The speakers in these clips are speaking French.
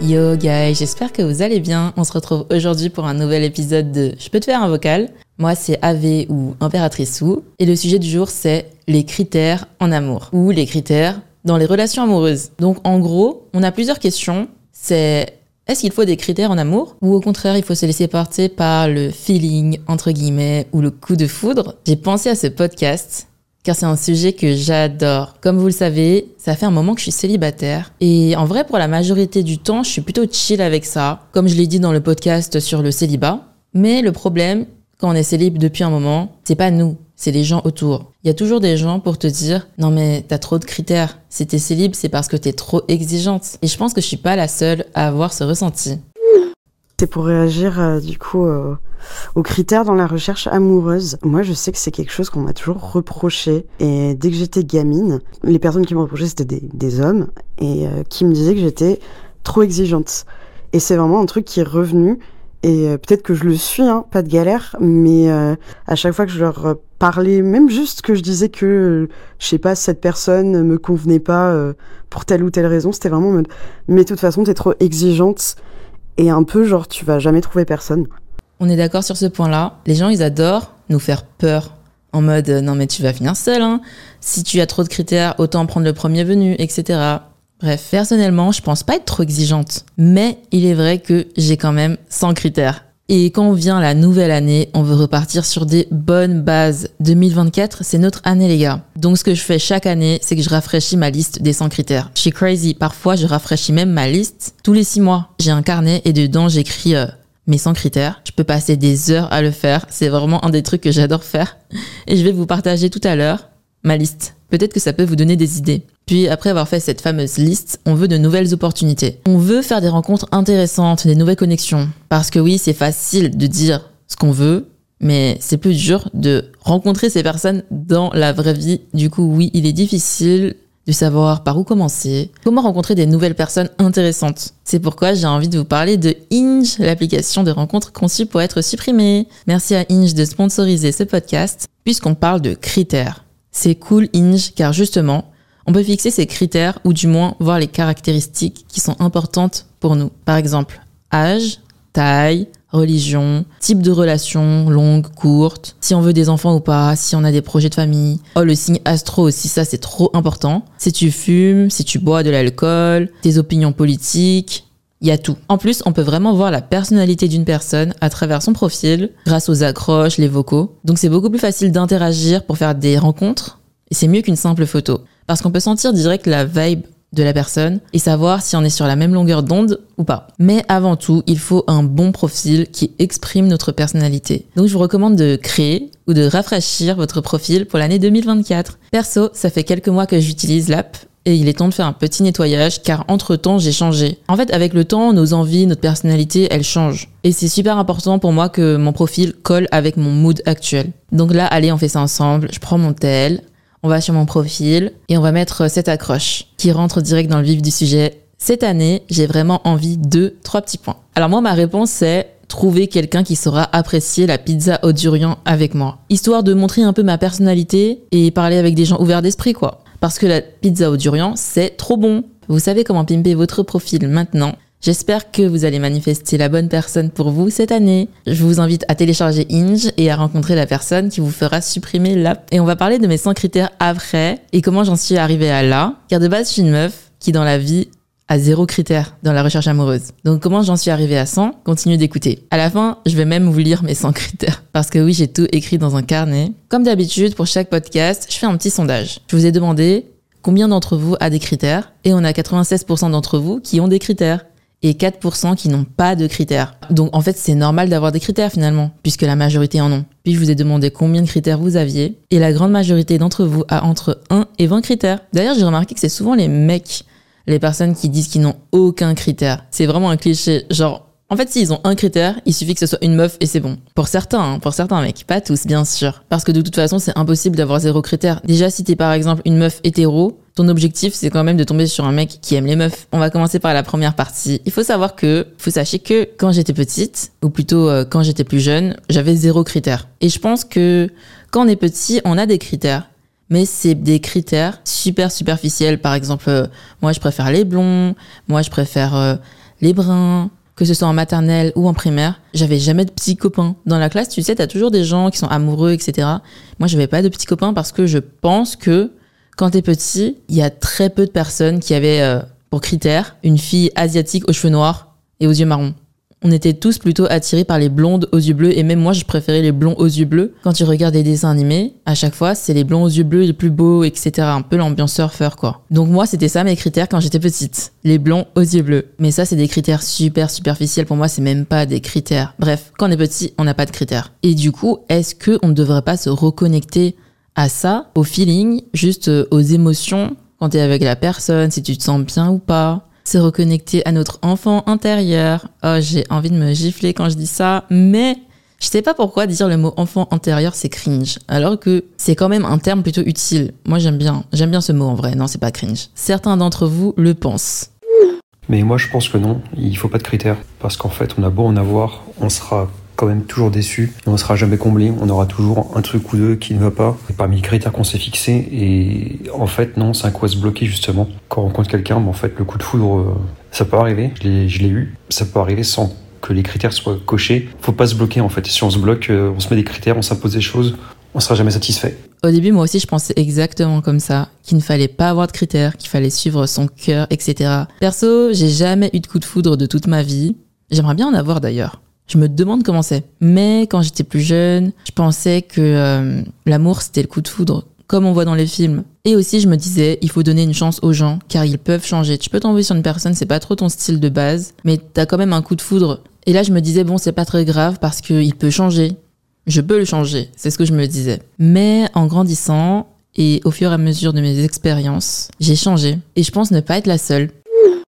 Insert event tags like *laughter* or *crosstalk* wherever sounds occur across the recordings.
Yo guys, j'espère que vous allez bien. On se retrouve aujourd'hui pour un nouvel épisode de Je peux te faire un vocal. Moi c'est AV ou Impératrice Sou et le sujet du jour c'est les critères en amour ou les critères dans les relations amoureuses. Donc en gros, on a plusieurs questions. C'est est-ce qu'il faut des critères en amour ou au contraire il faut se laisser porter par le feeling entre guillemets ou le coup de foudre? J'ai pensé à ce podcast car c'est un sujet que j'adore. Comme vous le savez, ça fait un moment que je suis célibataire et en vrai pour la majorité du temps, je suis plutôt chill avec ça, comme je l'ai dit dans le podcast sur le célibat. Mais le problème quand on est célib depuis un moment, c'est pas nous, c'est les gens autour. Il y a toujours des gens pour te dire non mais t'as trop de critères. Si t'es célib, c'est parce que t'es trop exigeante. Et je pense que je suis pas la seule à avoir ce ressenti. C'est pour réagir euh, du coup euh, aux critères dans la recherche amoureuse. Moi, je sais que c'est quelque chose qu'on m'a toujours reproché. Et dès que j'étais gamine, les personnes qui me reprochaient, c'était des, hommes et euh, qui me disaient que j'étais trop exigeante. Et c'est vraiment un truc qui est revenu. Et euh, peut-être que je le suis, hein, pas de galère, mais euh, à chaque fois que je leur parlais, même juste que je disais que, euh, je sais pas, cette personne me convenait pas euh, pour telle ou telle raison, c'était vraiment en mode, mais de toute façon, t'es trop exigeante et un peu genre, tu vas jamais trouver personne. On est d'accord sur ce point-là. Les gens, ils adorent nous faire peur. En mode, non mais tu vas finir seul, hein. Si tu as trop de critères, autant prendre le premier venu, etc. Bref, personnellement, je pense pas être trop exigeante. Mais il est vrai que j'ai quand même 100 critères. Et quand vient la nouvelle année, on veut repartir sur des bonnes bases. 2024, c'est notre année, les gars. Donc, ce que je fais chaque année, c'est que je rafraîchis ma liste des 100 critères. Je suis crazy. Parfois, je rafraîchis même ma liste tous les 6 mois. J'ai un carnet et dedans, j'écris euh, mes 100 critères. Je peux passer des heures à le faire. C'est vraiment un des trucs que j'adore faire. Et je vais vous partager tout à l'heure ma liste. Peut-être que ça peut vous donner des idées. Puis après avoir fait cette fameuse liste, on veut de nouvelles opportunités. On veut faire des rencontres intéressantes, des nouvelles connexions. Parce que oui, c'est facile de dire ce qu'on veut, mais c'est plus dur de rencontrer ces personnes dans la vraie vie. Du coup, oui, il est difficile de savoir par où commencer, comment rencontrer des nouvelles personnes intéressantes? C'est pourquoi j'ai envie de vous parler de Inge, l'application de rencontres conçue pour être supprimée. Merci à Inge de sponsoriser ce podcast, puisqu'on parle de critères. C'est cool Inge, car justement, on peut fixer ces critères ou du moins voir les caractéristiques qui sont importantes pour nous. Par exemple, âge, taille, religion, type de relation, longue, courte, si on veut des enfants ou pas, si on a des projets de famille. Oh, le signe astro aussi, ça c'est trop important. Si tu fumes, si tu bois de l'alcool, tes opinions politiques, il y a tout. En plus, on peut vraiment voir la personnalité d'une personne à travers son profil, grâce aux accroches, les vocaux. Donc c'est beaucoup plus facile d'interagir pour faire des rencontres, et c'est mieux qu'une simple photo. Parce qu'on peut sentir direct la vibe de la personne et savoir si on est sur la même longueur d'onde ou pas. Mais avant tout, il faut un bon profil qui exprime notre personnalité. Donc je vous recommande de créer ou de rafraîchir votre profil pour l'année 2024. Perso, ça fait quelques mois que j'utilise l'app et il est temps de faire un petit nettoyage car entre-temps j'ai changé. En fait avec le temps nos envies, notre personnalité elles changent et c'est super important pour moi que mon profil colle avec mon mood actuel. Donc là allez on fait ça ensemble, je prends mon tel, on va sur mon profil et on va mettre cette accroche qui rentre direct dans le vif du sujet. Cette année j'ai vraiment envie de trois petits points. Alors moi ma réponse c'est trouver quelqu'un qui saura apprécier la pizza au durian avec moi. Histoire de montrer un peu ma personnalité et parler avec des gens ouverts d'esprit, quoi. Parce que la pizza au durian, c'est trop bon. Vous savez comment pimper votre profil maintenant. J'espère que vous allez manifester la bonne personne pour vous cette année. Je vous invite à télécharger Inge et à rencontrer la personne qui vous fera supprimer l'app. Et on va parler de mes 100 critères après et comment j'en suis arrivée à là. Car de base, je suis une meuf qui dans la vie à zéro critère dans la recherche amoureuse. Donc comment j'en suis arrivée à 100 Continue d'écouter. À la fin, je vais même vous lire mes 100 *laughs* critères. Parce que oui, j'ai tout écrit dans un carnet. Comme d'habitude, pour chaque podcast, je fais un petit sondage. Je vous ai demandé combien d'entre vous a des critères? Et on a 96% d'entre vous qui ont des critères et 4% qui n'ont pas de critères. Donc en fait, c'est normal d'avoir des critères finalement, puisque la majorité en ont. Puis je vous ai demandé combien de critères vous aviez, et la grande majorité d'entre vous a entre 1 et 20 critères. D'ailleurs, j'ai remarqué que c'est souvent les mecs les personnes qui disent qu'ils n'ont aucun critère. C'est vraiment un cliché. Genre, en fait, s'ils ont un critère, il suffit que ce soit une meuf et c'est bon. Pour certains, hein, pour certains mecs, pas tous, bien sûr. Parce que de toute façon, c'est impossible d'avoir zéro critère. Déjà, si t'es par exemple une meuf hétéro, ton objectif, c'est quand même de tomber sur un mec qui aime les meufs. On va commencer par la première partie. Il faut savoir que, faut sachez que quand j'étais petite, ou plutôt euh, quand j'étais plus jeune, j'avais zéro critère. Et je pense que quand on est petit, on a des critères mais c'est des critères super superficiels. Par exemple, euh, moi je préfère les blonds, moi je préfère euh, les bruns, que ce soit en maternelle ou en primaire. J'avais jamais de petits copains. Dans la classe, tu sais, t'as toujours des gens qui sont amoureux, etc. Moi, j'avais pas de petits copains parce que je pense que quand t'es petit, il y a très peu de personnes qui avaient euh, pour critère une fille asiatique aux cheveux noirs et aux yeux marrons on était tous plutôt attirés par les blondes aux yeux bleus et même moi je préférais les blonds aux yeux bleus. Quand tu regardes des dessins animés, à chaque fois c'est les blonds aux yeux bleus les plus beaux, etc. Un peu l'ambiance surfeur quoi. Donc moi c'était ça mes critères quand j'étais petite. Les blonds aux yeux bleus. Mais ça c'est des critères super superficiels pour moi c'est même pas des critères. Bref, quand on est petit on n'a pas de critères. Et du coup est-ce que on ne devrait pas se reconnecter à ça, au feeling, juste euh, aux émotions quand t'es avec la personne, si tu te sens bien ou pas se reconnecter à notre enfant intérieur. Oh, j'ai envie de me gifler quand je dis ça, mais je sais pas pourquoi dire le mot enfant intérieur c'est cringe, alors que c'est quand même un terme plutôt utile. Moi j'aime bien, j'aime bien ce mot en vrai. Non, c'est pas cringe. Certains d'entre vous le pensent. Mais moi je pense que non, il faut pas de critères parce qu'en fait on a beau en avoir, on sera quand même toujours déçu on sera jamais comblé. On aura toujours un truc ou deux qui ne va pas parmi les critères qu'on s'est fixés. Et en fait, non, c'est un coup à se bloquer justement. Quand on rencontre quelqu'un, en fait, le coup de foudre, euh, ça peut arriver. Je l'ai eu. Ça peut arriver sans que les critères soient cochés. Faut pas se bloquer en fait. Si on se bloque, euh, on se met des critères, on s'impose des choses, on sera jamais satisfait. Au début, moi aussi, je pensais exactement comme ça, qu'il ne fallait pas avoir de critères, qu'il fallait suivre son cœur, etc. Perso, j'ai jamais eu de coup de foudre de toute ma vie. J'aimerais bien en avoir d'ailleurs. Je me demande comment c'est. Mais quand j'étais plus jeune, je pensais que euh, l'amour c'était le coup de foudre, comme on voit dans les films. Et aussi, je me disais, il faut donner une chance aux gens, car ils peuvent changer. Tu peux tomber sur une personne, c'est pas trop ton style de base, mais t'as quand même un coup de foudre. Et là, je me disais, bon, c'est pas très grave parce qu'il peut changer. Je peux le changer, c'est ce que je me disais. Mais en grandissant, et au fur et à mesure de mes expériences, j'ai changé. Et je pense ne pas être la seule.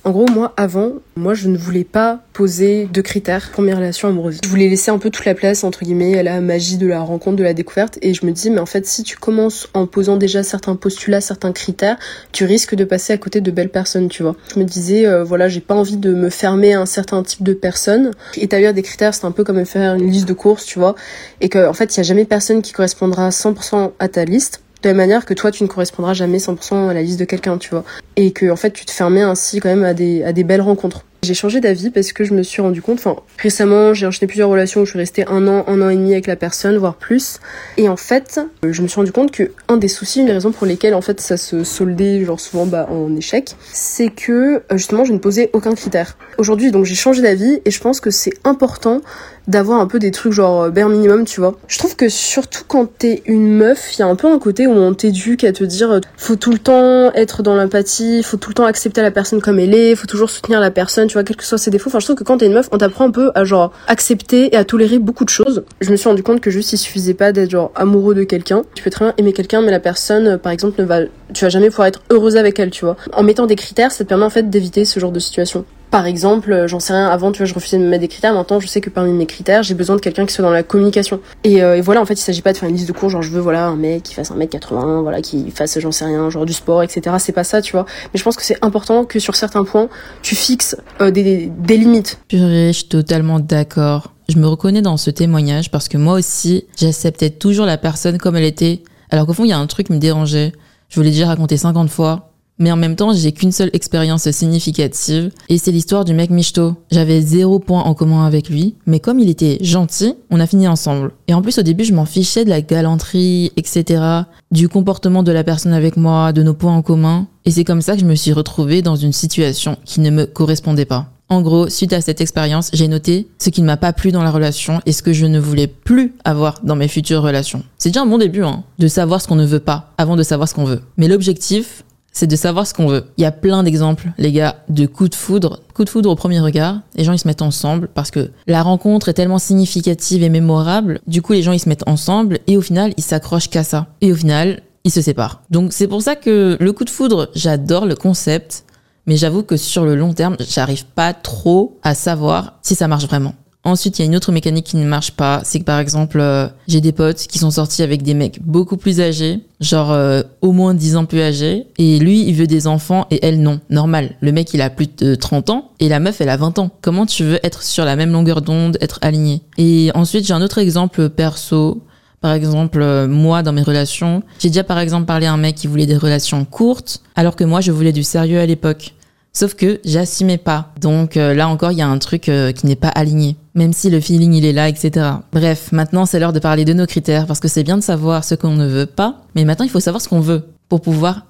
En gros, moi, avant, moi, je ne voulais pas poser de critères pour mes relations amoureuses. Je voulais laisser un peu toute la place, entre guillemets, à la magie de la rencontre, de la découverte. Et je me dis, mais en fait, si tu commences en posant déjà certains postulats, certains critères, tu risques de passer à côté de belles personnes, tu vois. Je me disais, euh, voilà, j'ai pas envie de me fermer à un certain type de personnes. Établir des critères, c'est un peu comme faire une liste de courses, tu vois. Et qu'en en fait, il y a jamais personne qui correspondra 100% à ta liste de la manière que toi tu ne correspondras jamais 100% à la liste de quelqu'un tu vois et que en fait tu te fermais ainsi quand même à des à des belles rencontres j'ai changé d'avis parce que je me suis rendu compte, enfin récemment j'ai enchaîné plusieurs relations où je suis restée un an, un an et demi avec la personne, voire plus. Et en fait, je me suis rendu compte que un des soucis, une des raisons pour lesquelles en fait ça se soldait genre souvent bah, en échec, c'est que justement je ne posais aucun critère. Aujourd'hui donc j'ai changé d'avis et je pense que c'est important d'avoir un peu des trucs genre euh, bare minimum, tu vois. Je trouve que surtout quand t'es une meuf, il y a un peu un côté où on t'éduque à te dire euh, faut tout le temps être dans l'empathie, faut tout le temps accepter la personne comme elle est, faut toujours soutenir la personne, tu vois, quels que soient ses défauts. Enfin, je trouve que quand t'es une meuf, on t'apprend un peu à genre accepter et à tolérer beaucoup de choses. Je me suis rendu compte que juste il suffisait pas d'être genre amoureux de quelqu'un. Tu peux très bien aimer quelqu'un, mais la personne, euh, par exemple, ne va, tu vas jamais pouvoir être heureuse avec elle, tu vois. En mettant des critères, ça te permet en fait d'éviter ce genre de situation. Par exemple, euh, j'en sais rien, avant, tu vois, je refusais de me mettre des critères, maintenant, je sais que parmi mes critères, j'ai besoin de quelqu'un qui soit dans la communication. Et, euh, et voilà, en fait, il s'agit pas de faire une liste de cours, genre, je veux, voilà, un mec qui fasse un mètre 80, voilà, qui fasse, j'en sais rien, genre, du sport, etc. C'est pas ça, tu vois. Mais je pense que c'est important que sur certains points, tu fixes euh, des, des limites. Purée, je suis totalement d'accord. Je me reconnais dans ce témoignage parce que moi aussi, j'acceptais toujours la personne comme elle était. Alors qu'au fond, il y a un truc qui me dérangeait. Je vous l'ai déjà raconté 50 fois. Mais en même temps, j'ai qu'une seule expérience significative, et c'est l'histoire du mec Michto. J'avais zéro point en commun avec lui, mais comme il était gentil, on a fini ensemble. Et en plus, au début, je m'en fichais de la galanterie, etc., du comportement de la personne avec moi, de nos points en commun. Et c'est comme ça que je me suis retrouvée dans une situation qui ne me correspondait pas. En gros, suite à cette expérience, j'ai noté ce qui ne m'a pas plu dans la relation et ce que je ne voulais plus avoir dans mes futures relations. C'est déjà un bon début, hein, de savoir ce qu'on ne veut pas avant de savoir ce qu'on veut. Mais l'objectif, c'est de savoir ce qu'on veut. Il y a plein d'exemples, les gars, de coups de foudre. Coup de foudre au premier regard, les gens ils se mettent ensemble parce que la rencontre est tellement significative et mémorable. Du coup, les gens ils se mettent ensemble et au final, ils s'accrochent qu'à ça. Et au final, ils se séparent. Donc c'est pour ça que le coup de foudre, j'adore le concept, mais j'avoue que sur le long terme, j'arrive pas trop à savoir si ça marche vraiment. Ensuite, il y a une autre mécanique qui ne marche pas. C'est que par exemple, euh, j'ai des potes qui sont sortis avec des mecs beaucoup plus âgés, genre euh, au moins 10 ans plus âgés. Et lui, il veut des enfants et elle, non. Normal. Le mec, il a plus de 30 ans et la meuf, elle a 20 ans. Comment tu veux être sur la même longueur d'onde, être aligné? Et ensuite, j'ai un autre exemple perso. Par exemple, euh, moi, dans mes relations, j'ai déjà par exemple parlé à un mec qui voulait des relations courtes, alors que moi, je voulais du sérieux à l'époque. Sauf que j'assumais pas. Donc euh, là encore, il y a un truc euh, qui n'est pas aligné. Même si le feeling il est là, etc. Bref, maintenant c'est l'heure de parler de nos critères parce que c'est bien de savoir ce qu'on ne veut pas, mais maintenant il faut savoir ce qu'on veut pour pouvoir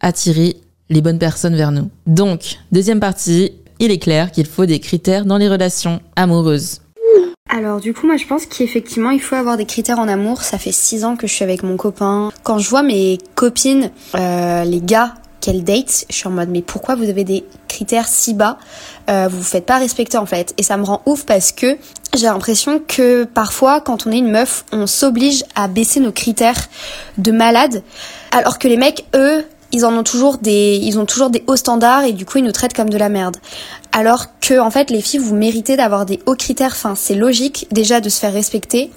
attirer les bonnes personnes vers nous. Donc, deuxième partie, il est clair qu'il faut des critères dans les relations amoureuses. Alors du coup moi je pense qu'effectivement il faut avoir des critères en amour. Ça fait six ans que je suis avec mon copain. Quand je vois mes copines, euh, les gars qu'elles datent, je suis en mode mais pourquoi vous avez des critères si bas euh, Vous vous faites pas respecter en fait. Et ça me rend ouf parce que j'ai l'impression que parfois quand on est une meuf, on s'oblige à baisser nos critères de malade, alors que les mecs eux ils en ont toujours des, ils ont toujours des hauts standards et du coup ils nous traitent comme de la merde. Alors que en fait les filles vous méritez d'avoir des hauts critères. Enfin c'est logique déjà de se faire respecter.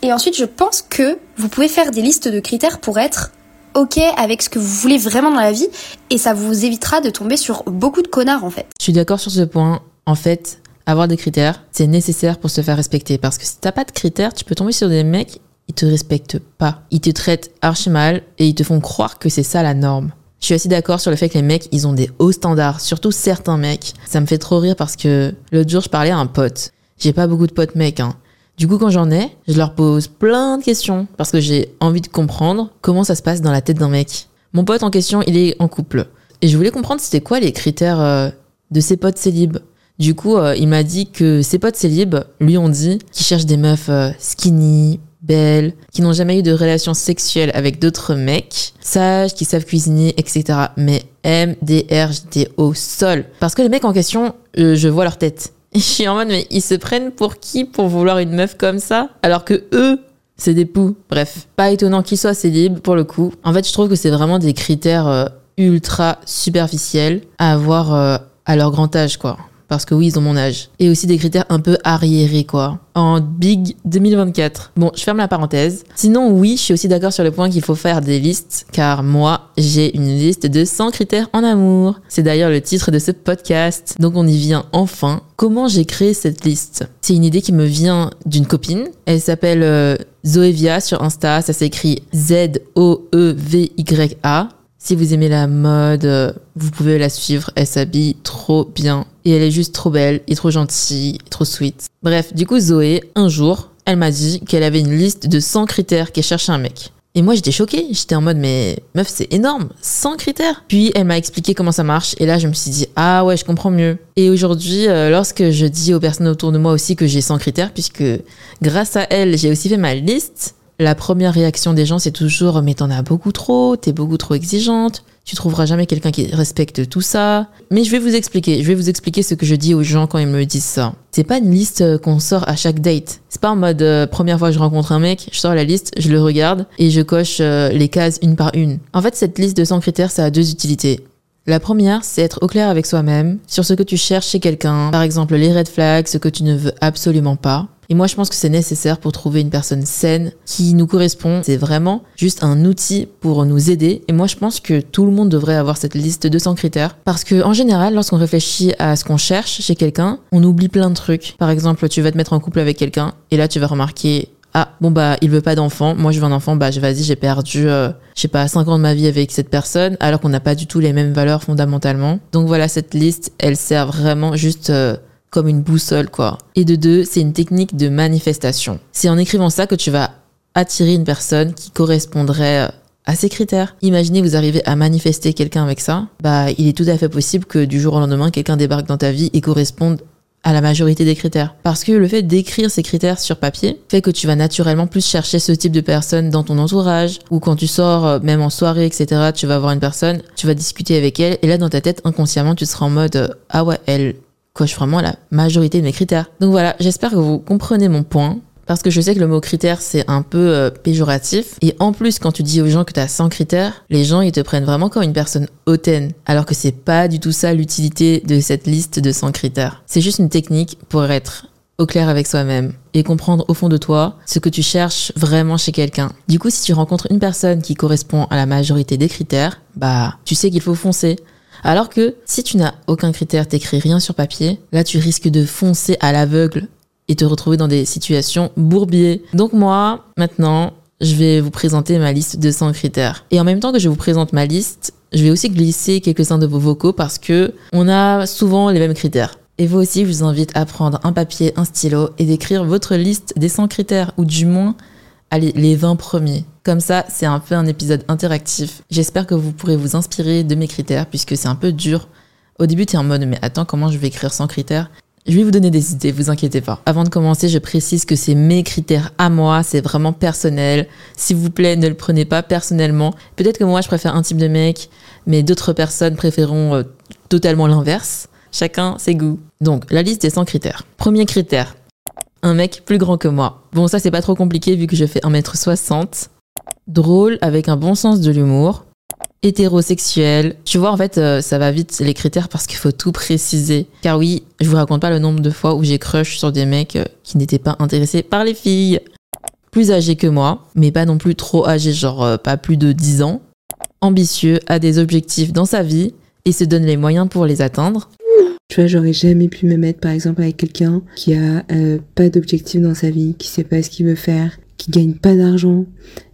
Et ensuite je pense que vous pouvez faire des listes de critères pour être ok avec ce que vous voulez vraiment dans la vie et ça vous évitera de tomber sur beaucoup de connards en fait. Je suis d'accord sur ce point. En fait, avoir des critères, c'est nécessaire pour se faire respecter parce que si t'as pas de critères, tu peux tomber sur des mecs ils te respectent pas. Ils te traitent archi mal et ils te font croire que c'est ça la norme. Je suis assez d'accord sur le fait que les mecs, ils ont des hauts standards, surtout certains mecs. Ça me fait trop rire parce que l'autre jour, je parlais à un pote. J'ai pas beaucoup de potes mecs, hein. Du coup, quand j'en ai, je leur pose plein de questions parce que j'ai envie de comprendre comment ça se passe dans la tête d'un mec. Mon pote en question, il est en couple. Et je voulais comprendre c'était quoi les critères euh, de ses potes célibes. Du coup, euh, il m'a dit que ses potes célibes lui ont dit qu'ils cherchent des meufs euh, skinny, belles, qui n'ont jamais eu de relation sexuelle avec d'autres mecs, sages, qui savent cuisiner, etc. Mais MDR, j'étais au sol. Parce que les mecs en question, je vois leur tête. *laughs* Je suis en mode, mais ils se prennent pour qui pour vouloir une meuf comme ça? Alors que eux, c'est des poux. Bref, pas étonnant qu'ils soient célibes pour le coup. En fait, je trouve que c'est vraiment des critères euh, ultra superficiels à avoir euh, à leur grand âge, quoi parce que oui, ils ont mon âge. Et aussi des critères un peu arriérés, quoi. En Big 2024. Bon, je ferme la parenthèse. Sinon, oui, je suis aussi d'accord sur le point qu'il faut faire des listes, car moi, j'ai une liste de 100 critères en amour. C'est d'ailleurs le titre de ce podcast. Donc on y vient enfin. Comment j'ai créé cette liste? C'est une idée qui me vient d'une copine. Elle s'appelle euh, Zoevia sur Insta. Ça s'écrit Z-O-E-V-Y-A. Si vous aimez la mode, euh, vous pouvez la suivre. Elle s'habille trop bien. Et elle est juste trop belle et trop gentille, et trop sweet. Bref, du coup, Zoé, un jour, elle m'a dit qu'elle avait une liste de 100 critères qu'elle cherchait un mec. Et moi, j'étais choquée. J'étais en mode, mais meuf, c'est énorme. 100 critères. Puis, elle m'a expliqué comment ça marche. Et là, je me suis dit, ah ouais, je comprends mieux. Et aujourd'hui, euh, lorsque je dis aux personnes autour de moi aussi que j'ai 100 critères, puisque grâce à elle, j'ai aussi fait ma liste, la première réaction des gens, c'est toujours, mais t'en as beaucoup trop, t'es beaucoup trop exigeante, tu trouveras jamais quelqu'un qui respecte tout ça. Mais je vais vous expliquer, je vais vous expliquer ce que je dis aux gens quand ils me disent ça. C'est pas une liste euh, qu'on sort à chaque date. C'est pas en mode euh, première fois que je rencontre un mec, je sors la liste, je le regarde et je coche euh, les cases une par une. En fait, cette liste de 100 critères, ça a deux utilités. La première, c'est être au clair avec soi-même sur ce que tu cherches chez quelqu'un. Par exemple, les red flags, ce que tu ne veux absolument pas. Et moi, je pense que c'est nécessaire pour trouver une personne saine qui nous correspond. C'est vraiment juste un outil pour nous aider. Et moi, je pense que tout le monde devrait avoir cette liste de 100 critères. Parce que, en général, lorsqu'on réfléchit à ce qu'on cherche chez quelqu'un, on oublie plein de trucs. Par exemple, tu vas te mettre en couple avec quelqu'un et là, tu vas remarquer ah bon bah il veut pas d'enfant, moi je veux un enfant, bah vas-y j'ai perdu euh, je sais pas 5 ans de ma vie avec cette personne alors qu'on n'a pas du tout les mêmes valeurs fondamentalement. Donc voilà cette liste, elle sert vraiment juste euh, comme une boussole quoi. Et de deux, c'est une technique de manifestation. C'est en écrivant ça que tu vas attirer une personne qui correspondrait euh, à ces critères. Imaginez vous arrivez à manifester quelqu'un avec ça, bah il est tout à fait possible que du jour au lendemain quelqu'un débarque dans ta vie et corresponde à la majorité des critères. Parce que le fait d'écrire ces critères sur papier fait que tu vas naturellement plus chercher ce type de personne dans ton entourage ou quand tu sors, euh, même en soirée, etc. Tu vas voir une personne, tu vas discuter avec elle et là dans ta tête inconsciemment tu seras en mode euh, ah ouais elle coche vraiment la majorité de mes critères. Donc voilà, j'espère que vous comprenez mon point. Parce que je sais que le mot critère, c'est un peu euh, péjoratif. Et en plus, quand tu dis aux gens que tu as 100 critères, les gens, ils te prennent vraiment comme une personne hautaine. Alors que c'est pas du tout ça l'utilité de cette liste de 100 critères. C'est juste une technique pour être au clair avec soi-même et comprendre au fond de toi ce que tu cherches vraiment chez quelqu'un. Du coup, si tu rencontres une personne qui correspond à la majorité des critères, bah, tu sais qu'il faut foncer. Alors que si tu n'as aucun critère, t'écris rien sur papier, là tu risques de foncer à l'aveugle et te retrouver dans des situations bourbiers. Donc moi, maintenant, je vais vous présenter ma liste de 100 critères. Et en même temps que je vous présente ma liste, je vais aussi glisser quelques-uns de vos vocaux parce que on a souvent les mêmes critères. Et vous aussi, je vous invite à prendre un papier, un stylo et d'écrire votre liste des 100 critères, ou du moins les 20 premiers. Comme ça, c'est un peu un épisode interactif. J'espère que vous pourrez vous inspirer de mes critères, puisque c'est un peu dur. Au début, tu es en mode, mais attends, comment je vais écrire 100 critères? Je vais vous donner des idées, vous inquiétez pas. Avant de commencer, je précise que c'est mes critères à moi, c'est vraiment personnel. S'il vous plaît, ne le prenez pas personnellement. Peut-être que moi, je préfère un type de mec, mais d'autres personnes préféreront euh, totalement l'inverse. Chacun ses goûts. Donc, la liste des 100 critères. Premier critère, un mec plus grand que moi. Bon, ça, c'est pas trop compliqué vu que je fais 1m60. Drôle, avec un bon sens de l'humour hétérosexuel. Tu vois, en fait, euh, ça va vite les critères parce qu'il faut tout préciser. Car oui, je vous raconte pas le nombre de fois où j'ai crush sur des mecs euh, qui n'étaient pas intéressés par les filles. Plus âgés que moi, mais pas non plus trop âgés, genre euh, pas plus de 10 ans. Ambitieux, a des objectifs dans sa vie et se donne les moyens pour les atteindre. Tu vois, j'aurais jamais pu me mettre par exemple avec quelqu'un qui a pas d'objectif dans sa vie, qui sait pas ce qu'il veut faire, qui gagne pas d'argent.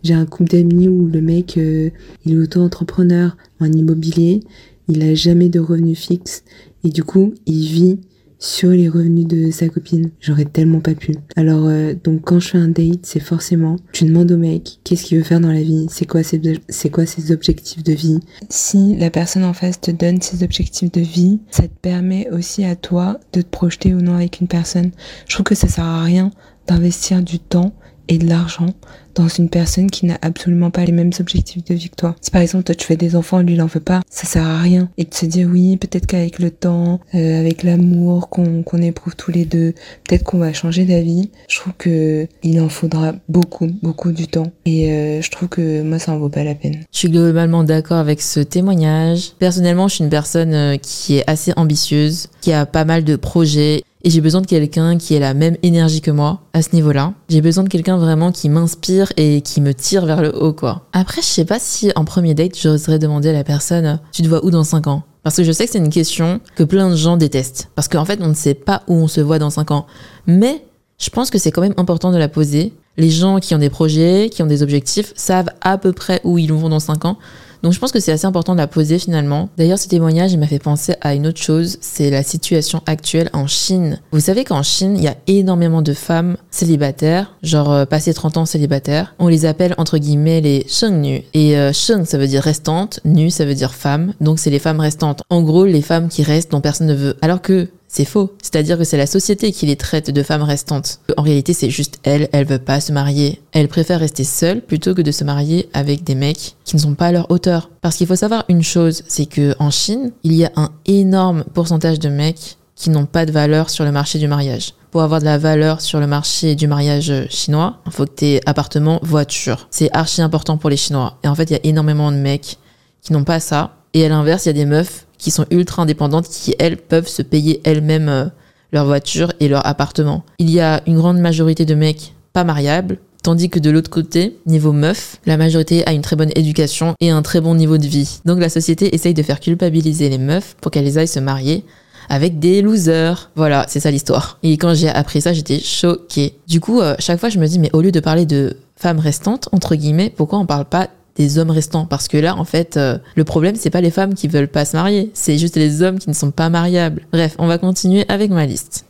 J'ai un couple d'amis où le mec, euh, il est auto-entrepreneur en immobilier, il a jamais de revenus fixes et du coup, il vit sur les revenus de sa copine. J'aurais tellement pas pu. Alors euh, donc quand je fais un date, c'est forcément tu demandes au mec qu'est-ce qu'il veut faire dans la vie, c'est quoi ses c'est quoi ses objectifs de vie? Si la personne en face te donne ses objectifs de vie, ça te permet aussi à toi de te projeter ou non avec une personne. Je trouve que ça sert à rien d'investir du temps et de l'argent dans une personne qui n'a absolument pas les mêmes objectifs de vie que toi. Si par exemple toi tu fais des enfants, lui il en veut pas, ça sert à rien. Et de se dire oui, peut-être qu'avec le temps, euh, avec l'amour qu'on qu'on éprouve tous les deux, peut-être qu'on va changer d'avis. Je trouve que il en faudra beaucoup, beaucoup du temps. Et euh, je trouve que moi ça en vaut pas la peine. Je suis globalement d'accord avec ce témoignage. Personnellement, je suis une personne euh, qui est assez ambitieuse, qui a pas mal de projets et j'ai besoin de quelqu'un qui ait la même énergie que moi à ce niveau-là. J'ai besoin de quelqu'un vraiment qui m'inspire et qui me tire vers le haut, quoi. Après, je sais pas si en premier date, j'oserais demander à la personne, tu te vois où dans 5 ans? Parce que je sais que c'est une question que plein de gens détestent. Parce qu'en fait, on ne sait pas où on se voit dans 5 ans. Mais je pense que c'est quand même important de la poser. Les gens qui ont des projets, qui ont des objectifs, savent à peu près où ils vont dans 5 ans. Donc je pense que c'est assez important de la poser finalement. D'ailleurs, ce témoignage, il m'a fait penser à une autre chose, c'est la situation actuelle en Chine. Vous savez qu'en Chine, il y a énormément de femmes célibataires, genre euh, passé 30 ans célibataires. On les appelle entre guillemets les shengnu. Et euh, sheng, ça veut dire restante, nu, ça veut dire femme. Donc c'est les femmes restantes. En gros, les femmes qui restent dont personne ne veut. Alors que c'est faux. C'est-à-dire que c'est la société qui les traite de femmes restantes. En réalité, c'est juste elle, elle veut pas se marier. Elle préfère rester seule plutôt que de se marier avec des mecs qui ne sont pas à leur hauteur. Parce qu'il faut savoir une chose, c'est que en Chine, il y a un énorme pourcentage de mecs qui n'ont pas de valeur sur le marché du mariage. Pour avoir de la valeur sur le marché du mariage chinois, il faut que tu appartement, voiture. C'est archi important pour les Chinois. Et en fait, il y a énormément de mecs qui n'ont pas ça. Et à l'inverse, il y a des meufs qui sont ultra indépendantes, qui elles peuvent se payer elles-mêmes euh, leur voiture et leur appartement. Il y a une grande majorité de mecs pas mariables, tandis que de l'autre côté, niveau meuf, la majorité a une très bonne éducation et un très bon niveau de vie. Donc la société essaye de faire culpabiliser les meufs pour qu'elles aillent se marier avec des losers. Voilà, c'est ça l'histoire. Et quand j'ai appris ça, j'étais choquée. Du coup, euh, chaque fois, je me dis, mais au lieu de parler de femmes restantes, entre guillemets, pourquoi on parle pas des hommes restants parce que là en fait euh, le problème c'est pas les femmes qui veulent pas se marier c'est juste les hommes qui ne sont pas mariables bref on va continuer avec ma liste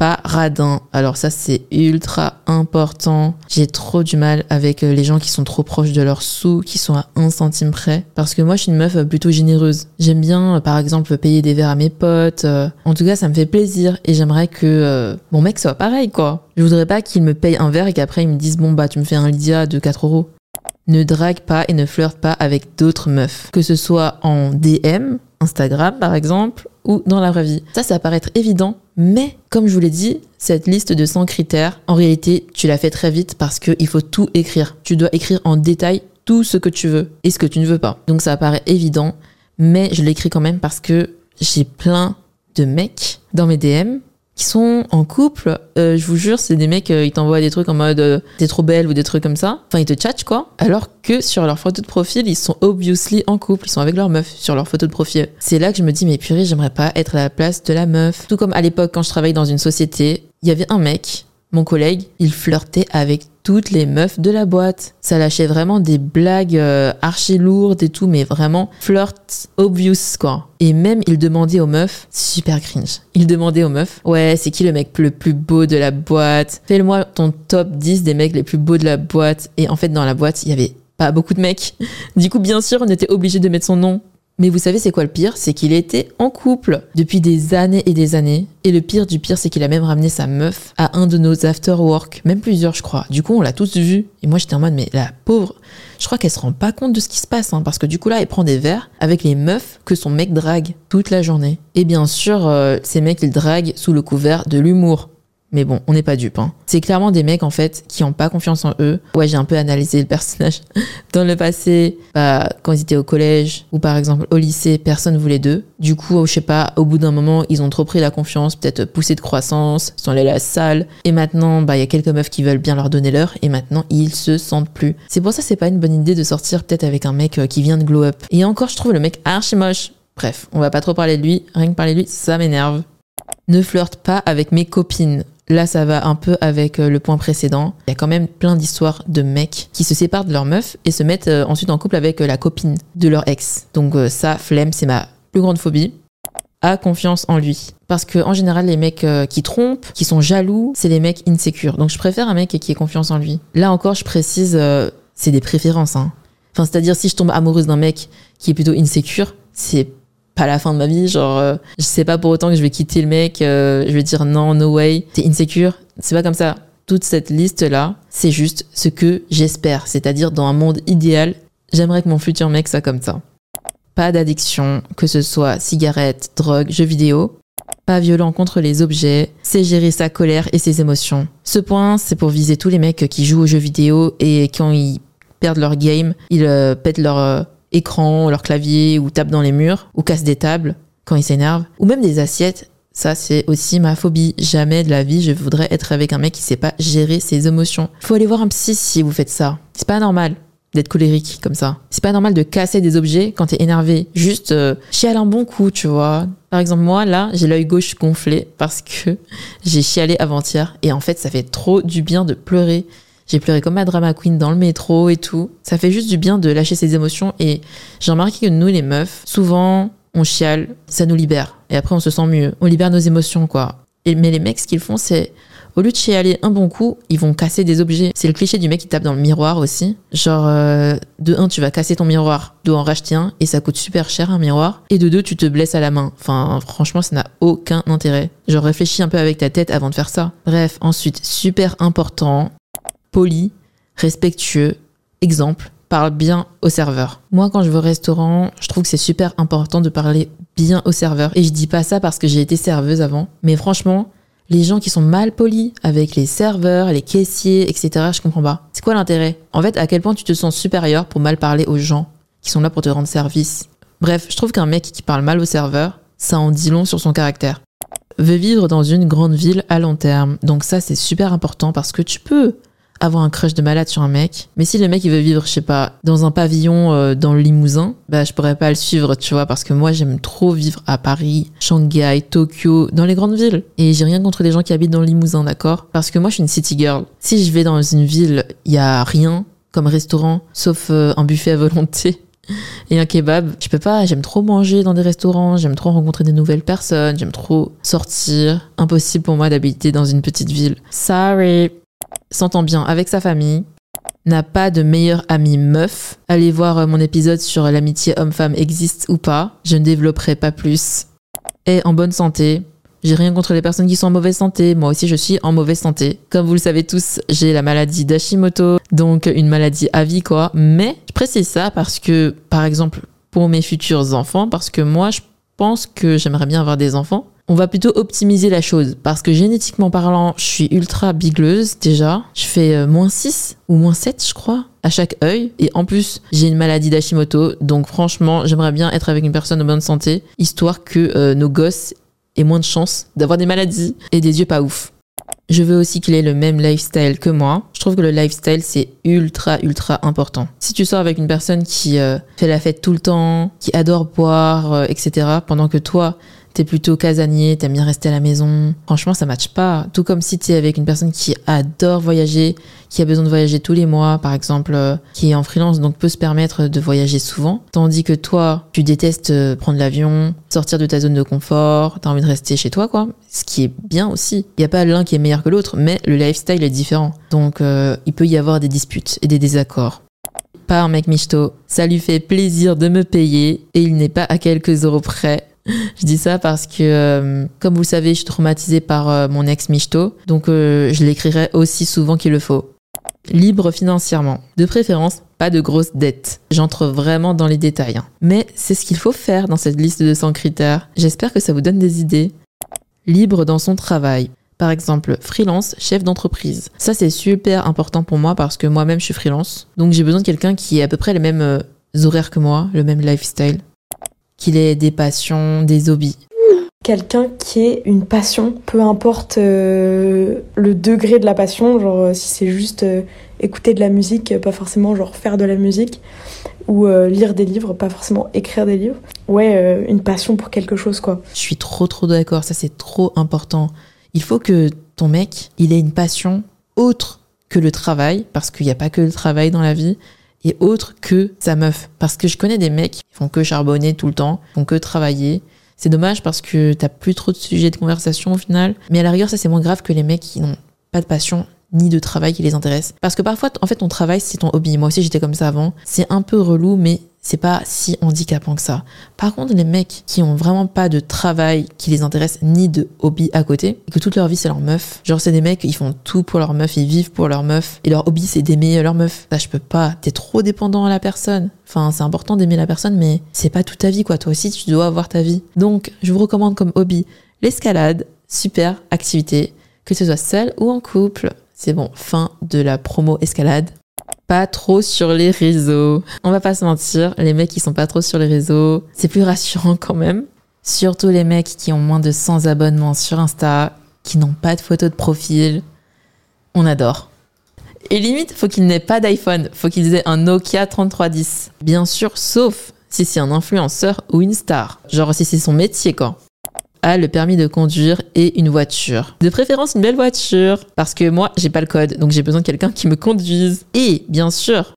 pas radin. Alors ça c'est ultra important. J'ai trop du mal avec euh, les gens qui sont trop proches de leurs sous, qui sont à un centime près. Parce que moi je suis une meuf euh, plutôt généreuse. J'aime bien par exemple payer des verres à mes potes. En tout cas ça me fait plaisir et j'aimerais que mon mec soit pareil quoi. Je voudrais pas qu'il me paye un verre et qu'après il me dise bon bah tu me fais un Lydia de 4 euros ne drague pas et ne flirte pas avec d'autres meufs, que ce soit en DM, Instagram par exemple, ou dans la vraie vie. Ça, ça paraît être évident, mais comme je vous l'ai dit, cette liste de 100 critères, en réalité, tu la fais très vite parce qu'il faut tout écrire. Tu dois écrire en détail tout ce que tu veux et ce que tu ne veux pas. Donc ça paraît évident, mais je l'écris quand même parce que j'ai plein de mecs dans mes DM sont en couple, euh, je vous jure, c'est des mecs, euh, ils t'envoient des trucs en mode euh, t'es trop belle ou des trucs comme ça. Enfin, ils te tchatchent quoi. Alors que sur leur photo de profil, ils sont obviously en couple, ils sont avec leur meuf sur leur photo de profil. C'est là que je me dis, mais purée, j'aimerais pas être à la place de la meuf. Tout comme à l'époque, quand je travaillais dans une société, il y avait un mec, mon collègue, il flirtait avec toutes les meufs de la boîte. Ça lâchait vraiment des blagues euh, archi lourdes et tout, mais vraiment flirt obvious quoi. Et même il demandait aux meufs, super cringe, il demandait aux meufs, ouais c'est qui le mec le plus beau de la boîte? Fais-moi ton top 10 des mecs les plus beaux de la boîte. Et en fait dans la boîte il y avait pas beaucoup de mecs. *laughs* Du coup bien sûr on était obligé de mettre son nom mais vous savez, c'est quoi le pire? C'est qu'il était en couple depuis des années et des années. Et le pire du pire, c'est qu'il a même ramené sa meuf à un de nos after-work, même plusieurs, je crois. Du coup, on l'a tous vu. Et moi, j'étais en mode, mais la pauvre, je crois qu'elle se rend pas compte de ce qui se passe, hein, parce que du coup, là, elle prend des verres avec les meufs que son mec drague toute la journée. Et bien sûr, euh, ces mecs, ils draguent sous le couvert de l'humour. Mais bon, on n'est pas dupe. Hein. C'est clairement des mecs en fait qui ont pas confiance en eux. Ouais, j'ai un peu analysé le personnage *laughs* dans le passé. Bah, quand ils étaient au collège ou par exemple au lycée, personne voulait d'eux. Du coup, je sais pas, au bout d'un moment, ils ont trop pris la confiance, peut-être poussé de croissance, sont allés à la salle. Et maintenant, bah, il y a quelques meufs qui veulent bien leur donner l'heure. Et maintenant, ils se sentent plus. C'est pour ça, c'est pas une bonne idée de sortir peut-être avec un mec euh, qui vient de glow up. Et encore, je trouve le mec archi moche. Bref, on va pas trop parler de lui. Rien que parler de lui, ça m'énerve. Ne flirte pas avec mes copines. Là, ça va un peu avec euh, le point précédent. Il y a quand même plein d'histoires de mecs qui se séparent de leur meuf et se mettent euh, ensuite en couple avec euh, la copine de leur ex. Donc ça, flemme, c'est ma plus grande phobie. A confiance en lui. Parce que en général, les mecs qui trompent, qui sont jaloux, c'est les mecs insécures. Donc je préfère un mec qui ait confiance en lui. Là encore, je précise, c'est des préférences. Hein. Enfin, c'est-à-dire si je tombe amoureuse d'un mec qui est plutôt insécure, c'est pas la fin de ma vie. Genre, euh, je sais pas pour autant que je vais quitter le mec, euh, je vais dire non, no way, t'es insécure. C'est pas comme ça. Toute cette liste-là, c'est juste ce que j'espère. C'est-à-dire, dans un monde idéal, j'aimerais que mon futur mec soit comme ça. Pas d'addiction, que ce soit cigarette, drogue, jeux vidéo. Pas violent contre les objets, c'est gérer sa colère et ses émotions. Ce point, c'est pour viser tous les mecs qui jouent aux jeux vidéo et quand ils perdent leur game, ils euh, pètent leur écran, leur clavier, ou tapent dans les murs, ou cassent des tables quand ils s'énervent, ou même des assiettes. Ça, c'est aussi ma phobie. Jamais de la vie, je voudrais être avec un mec qui sait pas gérer ses émotions. Faut aller voir un psy si vous faites ça. C'est pas normal d'être colérique comme ça. C'est pas normal de casser des objets quand t'es énervé. Juste euh, chialer un bon coup, tu vois. Par exemple, moi, là, j'ai l'œil gauche gonflé parce que *laughs* j'ai chialé avant-hier. Et en fait, ça fait trop du bien de pleurer J'ai pleuré comme ma drama queen dans le métro et tout. Ça fait juste du bien de lâcher ses émotions et j'ai remarqué que nous, les meufs, souvent, on chiale, ça nous libère. Et après, on se sent mieux. On libère nos émotions, quoi. Mais les mecs, ce qu'ils font, c'est au lieu de chialer un bon coup, ils vont casser des objets. C'est le cliché du mec qui tape dans le miroir aussi. Genre, euh, de un, tu vas casser ton miroir, dois en racheter un, et ça coûte super cher un miroir. Et de deux, tu te blesses à la main. Enfin, franchement, ça n'a aucun intérêt. Genre, réfléchis un peu avec ta tête avant de faire ça. Bref, ensuite, super important, poli, respectueux, exemple, parle bien au serveur. Moi, quand je vais au restaurant, je trouve que c'est super important de parler bien au serveur. Et je dis pas ça parce que j'ai été serveuse avant. Mais franchement, les gens qui sont mal polis avec les serveurs, les caissiers, etc., je comprends pas. C'est quoi l'intérêt? En fait, à quel point tu te sens supérieur pour mal parler aux gens qui sont là pour te rendre service? Bref, je trouve qu'un mec qui parle mal au serveur, ça en dit long sur son caractère. Veut vivre dans une grande ville à long terme. Donc ça, c'est super important parce que tu peux avoir un crush de malade sur un mec. Mais si le mec il veut vivre, je sais pas, dans un pavillon euh, dans le Limousin, bah je pourrais pas le suivre, tu vois, parce que moi j'aime trop vivre à Paris, Shanghai, Tokyo, dans les grandes villes. Et j'ai rien contre les gens qui habitent dans le Limousin, d'accord? Parce que moi je suis une city girl. Si je vais dans une ville, il y a rien comme restaurant, sauf euh, un buffet à volonté. *laughs* Et un kebab, je peux pas, j'aime trop manger dans des restaurants, j'aime trop rencontrer des nouvelles personnes, j'aime trop sortir. Impossible pour moi d'habiter dans une petite ville. Sorry s'entend bien avec sa famille, n'a pas de meilleure amie meuf. Allez voir euh, mon épisode sur l'amitié homme-femme existe ou pas, je ne développerai pas plus. Est en bonne santé. J'ai rien contre les personnes qui sont en mauvaise santé. Moi aussi, je suis en mauvaise santé. Comme vous le savez tous, j'ai la maladie d'Hashimoto, donc une maladie à vie, quoi. Mais je précise ça parce que, par exemple, pour mes futurs enfants, parce que moi, je que j'aimerais bien avoir des enfants on va plutôt optimiser la chose parce que génétiquement parlant, je suis ultra bigleuse déjà. Je fais euh, moins 6 ou moins 7, je crois, à chaque œil. Et en plus, j'ai une maladie d'Hashimoto. Donc franchement, j'aimerais bien être avec une personne en bonne santé, histoire que euh, nos gosses aient moins de chances d'avoir des maladies et des yeux pas ouf. Je veux aussi qu'il ait le même lifestyle que moi. Je trouve que le lifestyle, c'est ultra, ultra important. Si tu sors avec une personne qui euh, fait la fête tout le temps, qui adore boire, etc., pendant que toi, t'es plutôt casanier, t'aimes bien rester à la maison. Franchement, ça matche pas. Tout comme si t'es avec une personne qui adore voyager, qui a besoin de voyager tous les mois, par exemple, euh, qui est en freelance, donc peut se permettre de voyager souvent. Tandis que toi, tu détestes euh, prendre l'avion, sortir de ta zone de confort, t'as envie de rester chez toi, quoi. Ce qui est bien aussi. Il y a pas l'un qui est meilleur que l'autre, mais le lifestyle est différent. Donc, euh, il peut y avoir des disputes et des désaccords un mec michto. Ça lui fait plaisir de me payer et il n'est pas à quelques euros près *laughs* je dis ça parce que, euh, comme vous le savez, je suis traumatisée par euh, mon ex Michto, donc euh, je l'écrirai aussi souvent qu'il le faut. Libre financièrement. De préférence, pas de grosses dettes. J'entre vraiment dans les détails. Hein. Mais c'est ce qu'il faut faire dans cette liste de 100 critères. J'espère que ça vous donne des idées. Libre dans son travail. Par exemple, freelance, chef d'entreprise. Ça, c'est super important pour moi parce que moi-même, je suis freelance. Donc, j'ai besoin de quelqu'un qui ait à peu près les mêmes horaires que moi, le même lifestyle qu'il ait des passions, des hobbies. Quelqu'un qui ait une passion, peu importe euh, le degré de la passion, genre euh, si c'est juste euh, écouter de la musique, pas forcément genre faire de la musique, ou lire des livres, pas forcément écrire des livres. Ouais, une passion pour quelque chose quoi. Je suis trop trop d'accord, ça c'est trop important. Il faut que ton mec, il ait une passion autre que le travail, parce qu'il n'y a pas que le travail dans la vie et autre que sa meuf. Parce que je connais des mecs qui font que charbonner tout le temps, font que travailler. C'est dommage parce que t'as plus trop de sujets de conversation au final. Mais à la rigueur, ça c'est moins grave que les mecs qui n'ont pas de passion ni de travail qui les intéresse. Parce que parfois, en fait, ton travail, c'est ton hobby. Moi aussi, j'étais comme ça avant. C'est un peu relou, mais c'est pas si handicapant que ça. Par contre, les mecs qui ont vraiment pas de travail qui les intéresse ni de hobby à côté, et que toute leur vie c'est leur meuf, genre c'est des mecs, ils font tout pour leur meuf, ils vivent pour leur meuf, et leur hobby c'est d'aimer leur meuf. Ça, je peux pas, t'es trop dépendant à la personne. Enfin, c'est important d'aimer la personne, mais c'est pas toute ta vie quoi. Toi aussi, tu dois avoir ta vie. Donc, je vous recommande comme hobby l'escalade, super activité, que ce soit seul ou en couple. C'est bon, fin de la promo escalade pas trop sur les réseaux. On va pas se mentir, les mecs qui sont pas trop sur les réseaux, c'est plus rassurant quand même. Surtout les mecs qui ont moins de 100 abonnements sur Insta, qui n'ont pas de photos de profil. On adore. Et limite, faut qu'ils n'aient pas d'iPhone, faut qu'ils aient un Nokia 3310. Bien sûr, sauf si c'est un influenceur ou une star. Genre si c'est son métier quoi. A le permis de conduire et une voiture. De préférence une belle voiture, parce que moi, j'ai pas le code, donc j'ai besoin de quelqu'un qui me conduise. Et, bien sûr,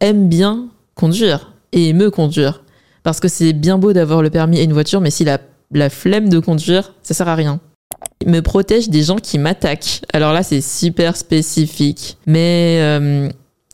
aime bien conduire et me conduire. Parce que c'est bien beau d'avoir le permis et une voiture, mais s'il a la flemme de conduire, ça sert à rien. Il me protège des gens qui m'attaquent. Alors là, c'est super spécifique. Mais euh,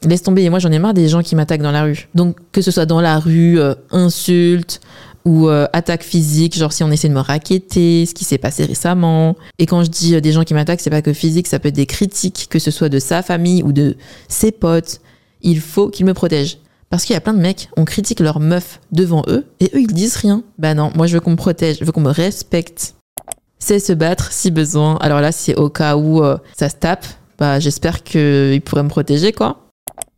laisse tomber, moi j'en ai marre des gens qui m'attaquent dans la rue. Donc que ce soit dans la rue, euh, insultes ou euh, attaques physiques, genre si on essaie de me raqueter, ce qui s'est passé récemment. Et quand je dis euh, des gens qui m'attaquent, c'est pas que physique, ça peut être des critiques, que ce soit de sa famille ou de ses potes. Il faut qu'ils me protègent. Parce qu'il y a plein de mecs, on critique leur meuf devant eux et eux ils disent rien. Bah non, moi je veux qu'on me protège, je veux qu'on me respecte. C'est se battre si besoin. Alors là, c'est au cas où euh, ça se tape, bah j'espère qu'il pourrait me protéger quoi.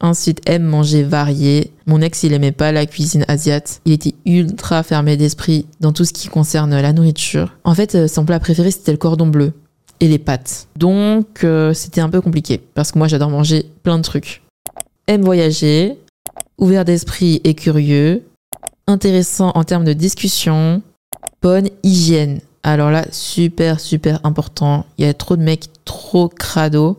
Ensuite, aime manger varié. Mon ex, il aimait pas la cuisine asiate. Il était ultra fermé d'esprit dans tout ce qui concerne la nourriture. En fait, euh, son plat préféré, c'était le cordon bleu et les pâtes. Donc, euh, c'était un peu compliqué parce que moi, j'adore manger plein de trucs. Aime voyager, ouvert d'esprit et curieux, intéressant en termes de discussion, bonne hygiène. Alors là, super, super important. Il y a trop de mecs trop crado.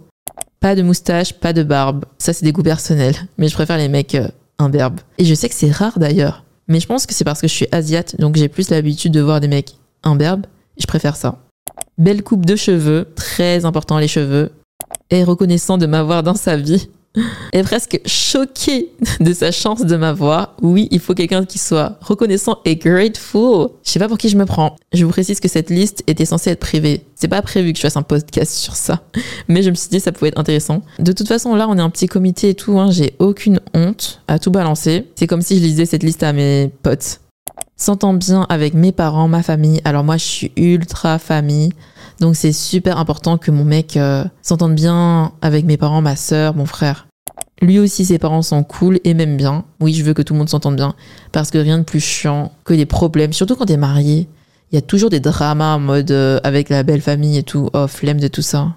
Pas de moustache, pas de barbe. Ça, c'est des goûts personnels. Mais je préfère les mecs euh, imberbes. Et je sais que c'est rare d'ailleurs. Mais je pense que c'est parce que je suis asiate, donc j'ai plus l'habitude de voir des mecs imberbes. Je préfère ça. Belle coupe de cheveux, très important les cheveux. Et reconnaissant de m'avoir dans sa vie est presque choqué de sa chance de m'avoir. Oui, il faut quelqu'un qui soit reconnaissant et grateful. Je sais pas pour qui je me prends. Je vous précise que cette liste était censée être privée. C'est pas prévu que je fasse un podcast sur ça. Mais je me suis dit ça pouvait être intéressant. De toute façon, là, on est un petit comité et tout. Hein. J'ai aucune honte à tout balancer. C'est comme si je lisais cette liste à mes potes. S'entend bien avec mes parents, ma famille. Alors moi, je suis ultra famille. Donc c'est super important que mon mec euh, s'entende bien avec mes parents, ma sœur, mon frère. Lui aussi, ses parents sont cool et m'aiment bien. Oui, je veux que tout le monde s'entende bien. Parce que rien de plus chiant que des problèmes, surtout quand t'es marié. Il y a toujours des dramas en mode euh, avec la belle famille et tout. Oh, flemme de tout ça.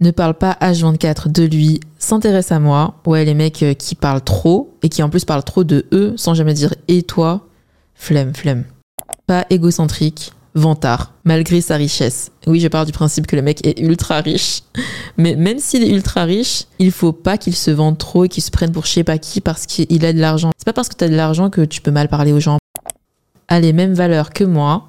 Ne parle pas H24 de lui, s'intéresse à moi. Ouais, les mecs euh, qui parlent trop et qui en plus parlent trop de eux sans jamais dire et toi. Flemme, flemme. Pas égocentrique, vantard, malgré sa richesse. Oui, je parle du principe que le mec est ultra riche. Mais même s'il est ultra riche, il faut pas qu'il se vende trop et qu'il se prenne pour je sais pas qui parce qu'il a de l'argent. C'est pas parce que tu as de l'argent que tu peux mal parler aux gens. A les mêmes valeurs que moi.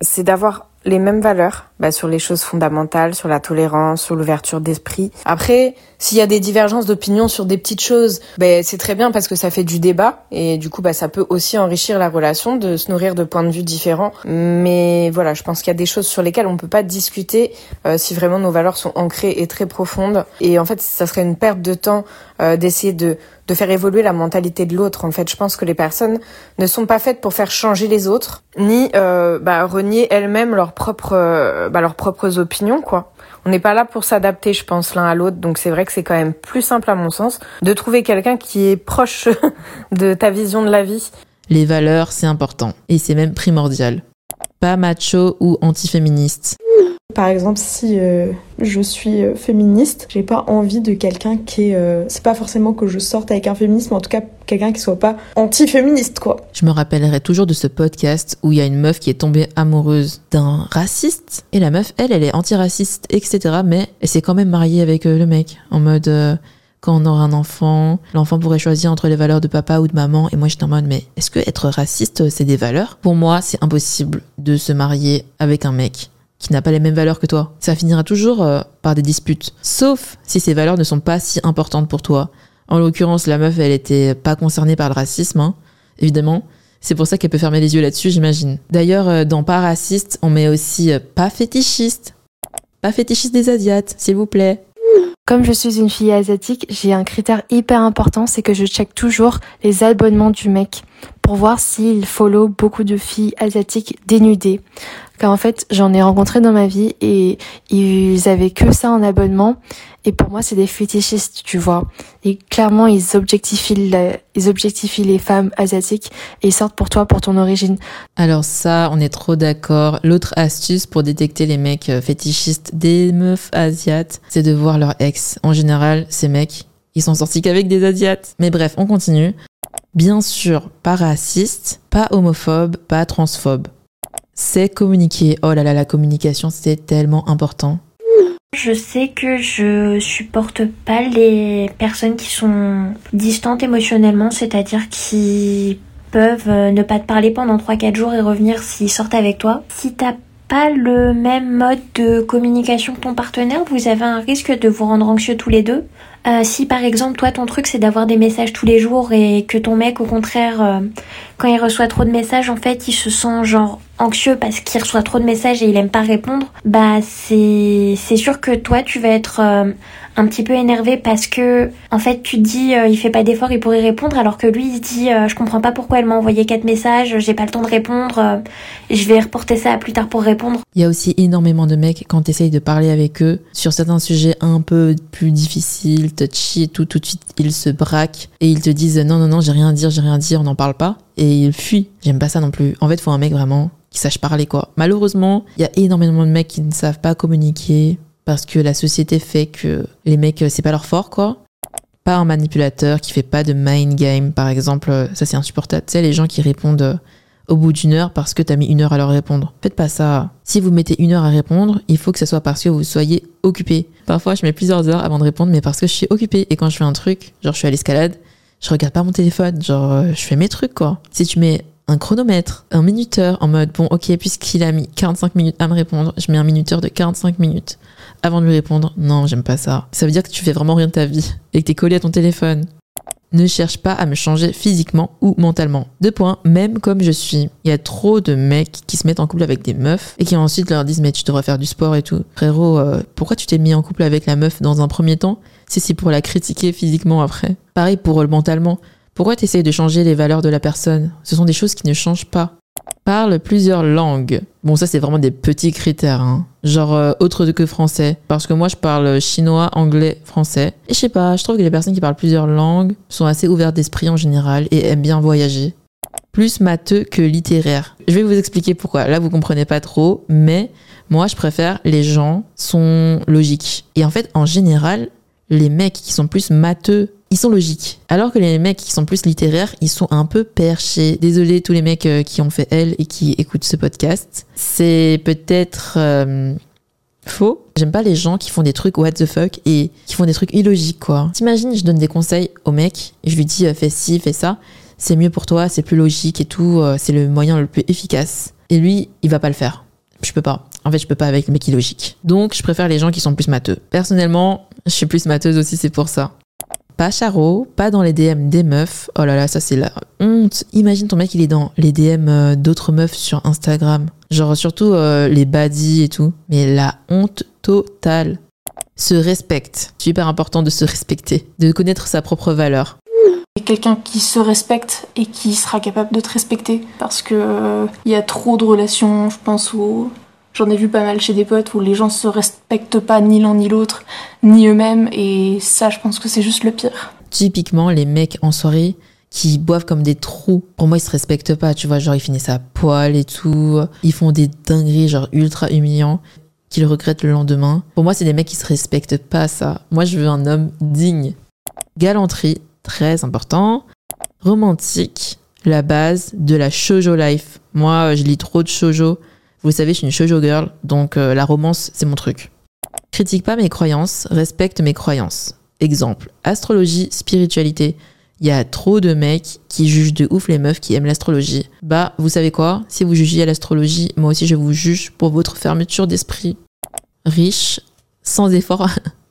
C'est d'avoir les mêmes valeurs bah, sur les choses fondamentales, sur la tolérance, sur l'ouverture d'esprit. Après, s'il y a des divergences d'opinion sur des petites choses, bah, c'est très bien parce que ça fait du débat et du coup, bah, ça peut aussi enrichir la relation de se nourrir de points de vue différents. Mais voilà, je pense qu'il y a des choses sur lesquelles on peut pas discuter euh, si vraiment nos valeurs sont ancrées et très profondes. Et en fait, ça serait une perte de temps euh, d'essayer de de faire évoluer la mentalité de l'autre. En fait, je pense que les personnes ne sont pas faites pour faire changer les autres, ni euh, bah, renier elles-mêmes leurs propres, euh, bah, leurs propres opinions, quoi. On n'est pas là pour s'adapter, je pense, l'un à l'autre. Donc c'est vrai que c'est quand même plus simple, à mon sens, de trouver quelqu'un qui est proche *laughs* de ta vision de la vie. Les valeurs, c'est important. Et c'est même primordial. Pas macho ou antiféministe. Par exemple, si euh, je suis euh, féministe, j'ai pas envie de quelqu'un qui est. euh, c'est pas forcément que je sorte avec un féministe, mais en tout cas quelqu'un qui soit pas anti-féministe, quoi. Je me rappellerai toujours de ce podcast où il y a une meuf qui est tombée amoureuse d'un raciste. Et la meuf, elle, elle est antiraciste, etc. Mais elle s'est quand même mariée avec le mec. En mode, euh, quand on aura un enfant, l'enfant pourrait choisir entre les valeurs de papa ou de maman. Et moi, j'étais en mode, mais est-ce que être raciste, c'est des valeurs? Pour moi, c'est impossible de se marier avec un mec qui n'a pas les mêmes valeurs que toi. Ça finira toujours euh, par des disputes. Sauf si ces valeurs ne sont pas si importantes pour toi. En l'occurrence, la meuf, elle était pas concernée par le racisme, hein, évidemment. C'est pour ça qu'elle peut fermer les yeux là-dessus, j'imagine. D'ailleurs, euh, dans pas raciste, on met aussi euh, pas fétichiste. Pas fétichiste des Asiates, s'il vous plaît. Comme je suis une fille asiatique, j'ai un critère hyper important, c'est que je check toujours les abonnements du mec pour voir s'il follow beaucoup de filles asiatiques dénudées. En fait, j'en ai rencontré dans ma vie et ils avaient que ça en abonnement. Et pour moi, c'est des fétichistes, tu vois. Et clairement, ils objectifient, ils objectifient les femmes asiatiques et ils sortent pour toi, pour ton origine. Alors ça, on est trop d'accord. L'autre astuce pour détecter les mecs euh, fétichistes des meufs asiates, c'est de voir leur ex. En général, ces mecs, ils sont sortis qu'avec des asiates. Mais bref, on continue. Bien sûr, pas raciste, pas homophobe, pas transphobe. C'est communiquer. Oh là là, la communication, c'est tellement important. Je sais que je supporte pas les personnes qui sont distantes émotionnellement, c'est-à-dire qui peuvent euh, ne pas te parler pendant 3-4 jours et revenir s'ils sortent avec toi. Si t'as pas le même mode de communication que ton partenaire, vous avez un risque de vous rendre anxieux tous les deux. Euh, si par exemple toi ton truc c'est d'avoir des messages tous les jours et que ton mec au contraire euh, quand il reçoit trop de messages en fait il se sent genre anxieux parce qu'il reçoit trop de messages et il aime pas répondre, bah c'est c'est sûr que toi tu vas être euh, un petit peu énervé parce que en fait tu te dis euh, il fait pas d'effort, il pourrait répondre alors que lui il se dit euh, je comprends pas pourquoi elle m'a envoyé quatre messages, j'ai pas le temps de répondre, euh, je vais reporter ça à plus tard pour répondre. Il y a aussi énormément de mecs quand t'essayes de parler avec eux sur certains sujets un peu plus difficiles, touchy et tout, tout de suite ils se braquent et ils te disent non non non j'ai rien à dire, j'ai rien à dire, on n'en parle pas et ils fuient. J'aime pas ça non plus. En fait faut un mec vraiment qui sache parler quoi. Malheureusement il y a énormément de mecs qui ne savent pas communiquer parce que la société fait que les mecs c'est pas leur fort quoi. Pas un manipulateur qui fait pas de mind game par exemple, ça c'est insupportable. Tu sais les gens qui répondent euh, au bout d'une heure parce que t'as mis une heure à leur répondre. Faites pas ça. Si vous mettez une heure à répondre, il faut que ce soit parce que vous soyez occupé. Parfois, je mets plusieurs heures avant de répondre, mais parce que je suis occupé. Et quand je fais un truc, genre je suis à l'escalade, je regarde pas mon téléphone, genre euh, je fais mes trucs quoi. Si tu mets un chronomètre, un minuteur en mode bon ok puisqu'il a mis 45 minutes à me répondre, je mets un minuteur de 45 minutes avant de lui répondre. Non, j'aime pas ça. Ça veut dire que tu fais vraiment rien de ta vie et que t'es collé à ton téléphone. Ne cherche pas à me changer physiquement ou mentalement. Deux points, même comme je suis. Il y a trop de mecs qui se mettent en couple avec des meufs et qui ensuite leur disent mais tu devrais faire du sport et tout. Frérot, euh, pourquoi tu t'es mis en couple avec la meuf dans un premier temps si c'est pour la critiquer physiquement après? Pareil pour le mentalement. Pourquoi t'essayes de changer les valeurs de la personne? Ce sont des choses qui ne changent pas. Parle plusieurs langues. Bon, ça c'est vraiment des petits critères, hein. genre euh, autre que français. Parce que moi je parle chinois, anglais, français. Et je sais pas, je trouve que les personnes qui parlent plusieurs langues sont assez ouvertes d'esprit en général et aiment bien voyager. Plus matheux que littéraire. Je vais vous expliquer pourquoi. Là vous comprenez pas trop, mais moi je préfère les gens sont logiques. Et en fait, en général, les mecs qui sont plus matheux ils sont logiques. Alors que les mecs qui sont plus littéraires, ils sont un peu perchés. Désolé tous les mecs euh, qui ont fait elle et qui écoutent ce podcast. C'est peut-être euh, faux. J'aime pas les gens qui font des trucs what the fuck et qui font des trucs illogiques quoi. T'imagines, je donne des conseils au mec, et je lui dis euh, fais ci, fais ça. C'est mieux pour toi, c'est plus logique et tout, c'est le moyen le plus efficace. Et lui, il va pas le faire. Je peux pas. En fait, je peux pas avec les mecs illogiques. Donc, je préfère les gens qui sont plus matheux. Personnellement, je suis plus matheuse aussi, c'est pour ça. Pas charo, pas dans les DM des meufs. Oh là là, ça c'est la honte. Imagine ton mec, il est dans les DM euh, d'autres meufs sur Instagram. Genre surtout euh, les baddies et tout. Mais la honte totale. Se respecte. Super important de se respecter. De connaître sa propre valeur. Quelqu'un qui se respecte et qui sera capable de te respecter. Parce que il y a trop de relations, je pense, où J'en ai vu pas mal chez des potes où les gens se respectent pas ni l'un ni l'autre, ni eux-mêmes, et ça, je pense que c'est juste le pire. Typiquement, les mecs en soirée qui boivent comme des trous, pour moi, ils se respectent pas, tu vois, genre ils finissent à poil et tout, ils font des dingueries, genre ultra humiliants, qu'ils regrettent le lendemain. Pour moi, c'est des mecs qui se respectent pas, ça. Moi, je veux un homme digne. Galanterie, très important. Romantique, la base de la shoujo life. Moi, je lis trop de shoujo. Vous savez, je suis une shoujo girl, donc euh, la romance, c'est mon truc. Critique pas mes croyances, respecte mes croyances. Exemple, astrologie, spiritualité. Il y a trop de mecs qui jugent de ouf les meufs qui aiment l'astrologie. Bah, vous savez quoi? Si vous jugez à l'astrologie, moi aussi je vous juge pour votre fermeture d'esprit. Riche, sans effort.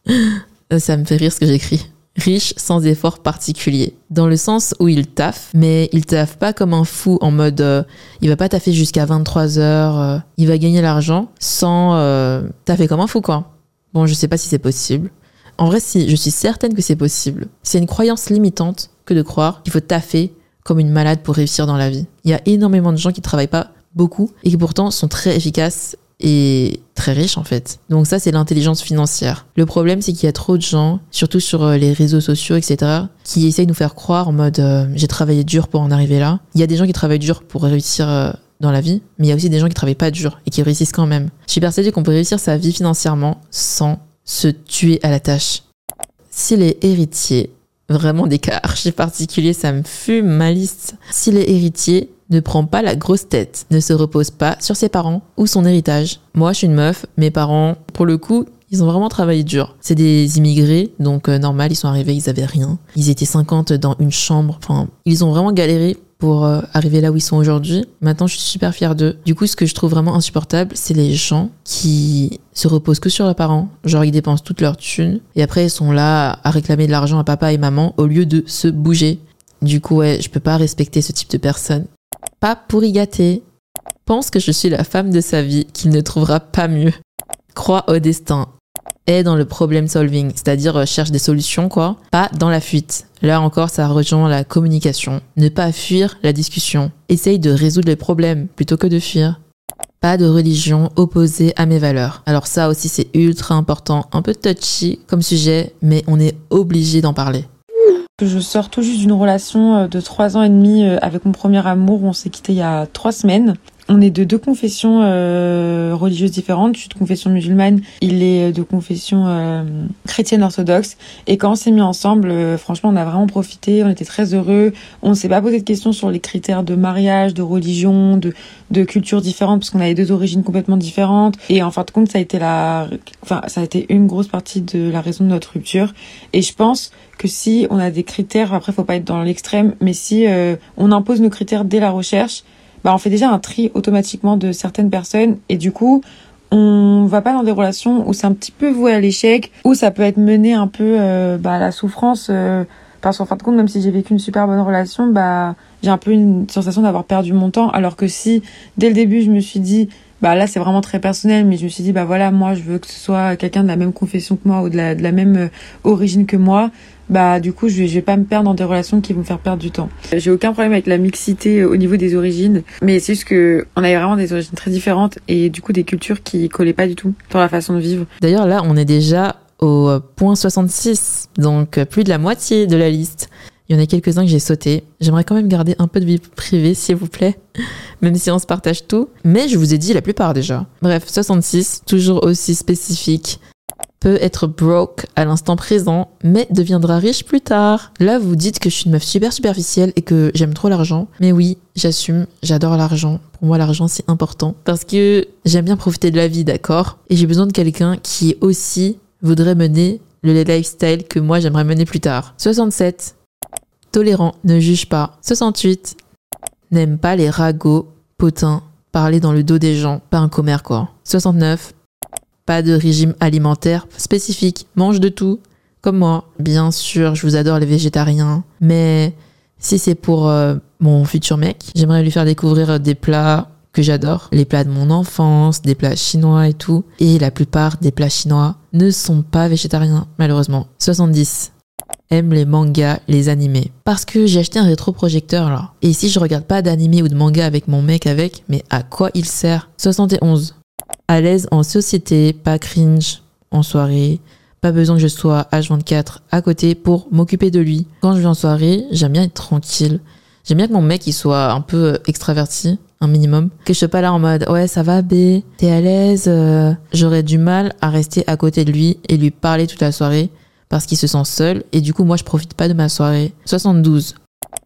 *laughs* Ça me fait rire ce que j'écris riche sans effort particulier. Dans le sens où il taffe, mais il taffe pas comme un fou en mode euh, il va pas taffer jusqu'à 23 heures, euh, il va gagner l'argent sans euh, taffer comme un fou quoi. Bon, je sais pas si c'est possible. En vrai, si, je suis certaine que c'est possible. C'est une croyance limitante que de croire qu'il faut taffer comme une malade pour réussir dans la vie. Il y a énormément de gens qui travaillent pas beaucoup et qui pourtant sont très efficaces et très riche en fait. Donc ça c'est l'intelligence financière. Le problème c'est qu'il y a trop de gens, surtout sur euh, les réseaux sociaux, etc., qui essayent de nous faire croire en mode euh, j'ai travaillé dur pour en arriver là. Il y a des gens qui travaillent dur pour réussir euh, dans la vie, mais il y a aussi des gens qui travaillent pas dur et qui réussissent quand même. Je suis persuadée qu'on peut réussir sa vie financièrement sans se tuer à la tâche. S'il est héritier, vraiment des *laughs* cas archi particuliers, ça me fume ma liste. S'il est héritier, Ne prend pas la grosse tête, ne se repose pas sur ses parents ou son héritage. Moi, je suis une meuf, mes parents, pour le coup, ils ont vraiment travaillé dur. C'est des immigrés, donc euh, normal, ils sont arrivés, ils avaient rien. Ils étaient 50 dans une chambre. Enfin, ils ont vraiment galéré pour euh, arriver là où ils sont aujourd'hui. Maintenant, je suis super fière d'eux. Du coup, ce que je trouve vraiment insupportable, c'est les gens qui se reposent que sur leurs parents. Genre, ils dépensent toute leur thune. Et après, ils sont là à réclamer de l'argent à papa et maman au lieu de se bouger. Du coup, ouais, je peux pas respecter ce type de personne. Pas pour y gâter. Pense que je suis la femme de sa vie, qu'il ne trouvera pas mieux. Crois au destin est dans le problem solving, c'est-à-dire cherche des solutions, quoi, pas dans la fuite. Là encore, ça rejoint la communication. Ne pas fuir la discussion. Essaye de résoudre les problèmes plutôt que de fuir. Pas de religion opposée à mes valeurs. Alors ça aussi, c'est ultra important. Un peu touchy comme sujet, mais on est obligé d'en parler. Je sors tout juste d'une relation euh, de trois ans et demi euh, avec mon premier amour. On s'est quitté il y a trois semaines. On est de deux confessions euh, religieuses différentes. Je suis de confession musulmane, il est de confession euh, chrétienne orthodoxe. Et quand on s'est mis ensemble, euh, franchement, on a vraiment profité. On était très heureux. On s'est pas posé de questions sur les critères de mariage, de religion, de de cultures différentes, parce qu'on avait deux origines complètement différentes. Et en fin de compte, ça a été la, enfin, ça a été une grosse partie de la raison de notre rupture. Et je pense que si on a des critères, après, faut pas être dans l'extrême, mais si on impose nos critères dès la recherche bah on fait déjà un tri automatiquement de certaines personnes et du coup on va pas dans des relations où c'est un petit peu voué à l'échec, où ça peut être mené un peu euh, bah, à la souffrance. Euh, parce qu'en fin de compte, même si j'ai vécu une super bonne relation, bah j'ai un peu une sensation d'avoir perdu mon temps. Alors que si dès le début je me suis dit, bah là c'est vraiment très personnel, mais je me suis dit bah voilà moi je veux que ce soit quelqu'un de la même confession que moi ou de la, même euh, origine que moi, bah du coup je vais, je vais pas me perdre dans des relations qui vont faire perdre du temps. J'ai aucun problème avec la mixité au niveau des origines, mais c'est juste que on avait vraiment des origines très différentes et du coup des cultures qui collaient pas du tout dans la façon de vivre. D'ailleurs là on est déjà au point 66, donc plus de la moitié de la liste. Il y en a quelques-uns que j'ai sauté. J'aimerais quand même garder un peu de vie privée, s'il vous plaît, *laughs* même si on se partage tout. Mais je vous ai dit la plupart déjà. Bref, 66, toujours aussi spécifique peut être broke à l'instant présent, mais deviendra riche plus tard. Là, vous dites que je suis une meuf super superficielle et que j'aime trop l'argent. Mais oui, j'assume, j'adore l'argent. Pour moi, l'argent, c'est important parce que j'aime bien profiter de la vie, d'accord? Et j'ai besoin de quelqu'un qui aussi voudrait mener le lifestyle que moi, j'aimerais mener plus tard. 67. Tolérant, ne juge pas. 68. N'aime pas les ragots, potins, parler dans le dos des gens, pas un commère quoi. 69 pas de régime alimentaire spécifique. Mange de tout, comme moi. Bien sûr, je vous adore les végétariens, mais si c'est pour euh, mon futur mec, j'aimerais lui faire découvrir des plats que j'adore, les plats de mon enfance, des plats chinois et tout. Et la plupart des plats chinois ne sont pas végétariens, malheureusement. 70 aime les mangas, les animés. Parce que j'ai acheté un rétroprojecteur là. Et si je regarde pas d'animé ou de manga avec mon mec avec, mais à quoi il sert? 71 à l'aise en société, pas cringe en soirée, pas besoin que je sois H24 à côté pour m'occuper de lui. Quand je vais en soirée, j'aime bien être tranquille. J'aime bien que mon mec il soit un peu extraverti, un minimum. Que je sois pas là en mode ouais ça va B, t'es à l'aise. Euh. J'aurais du mal à rester à côté de lui et lui parler toute la soirée parce qu'il se sent seul et du coup moi je profite pas de ma soirée. 72.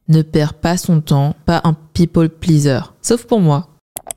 Ne perd pas son temps, pas un people pleaser. Sauf pour moi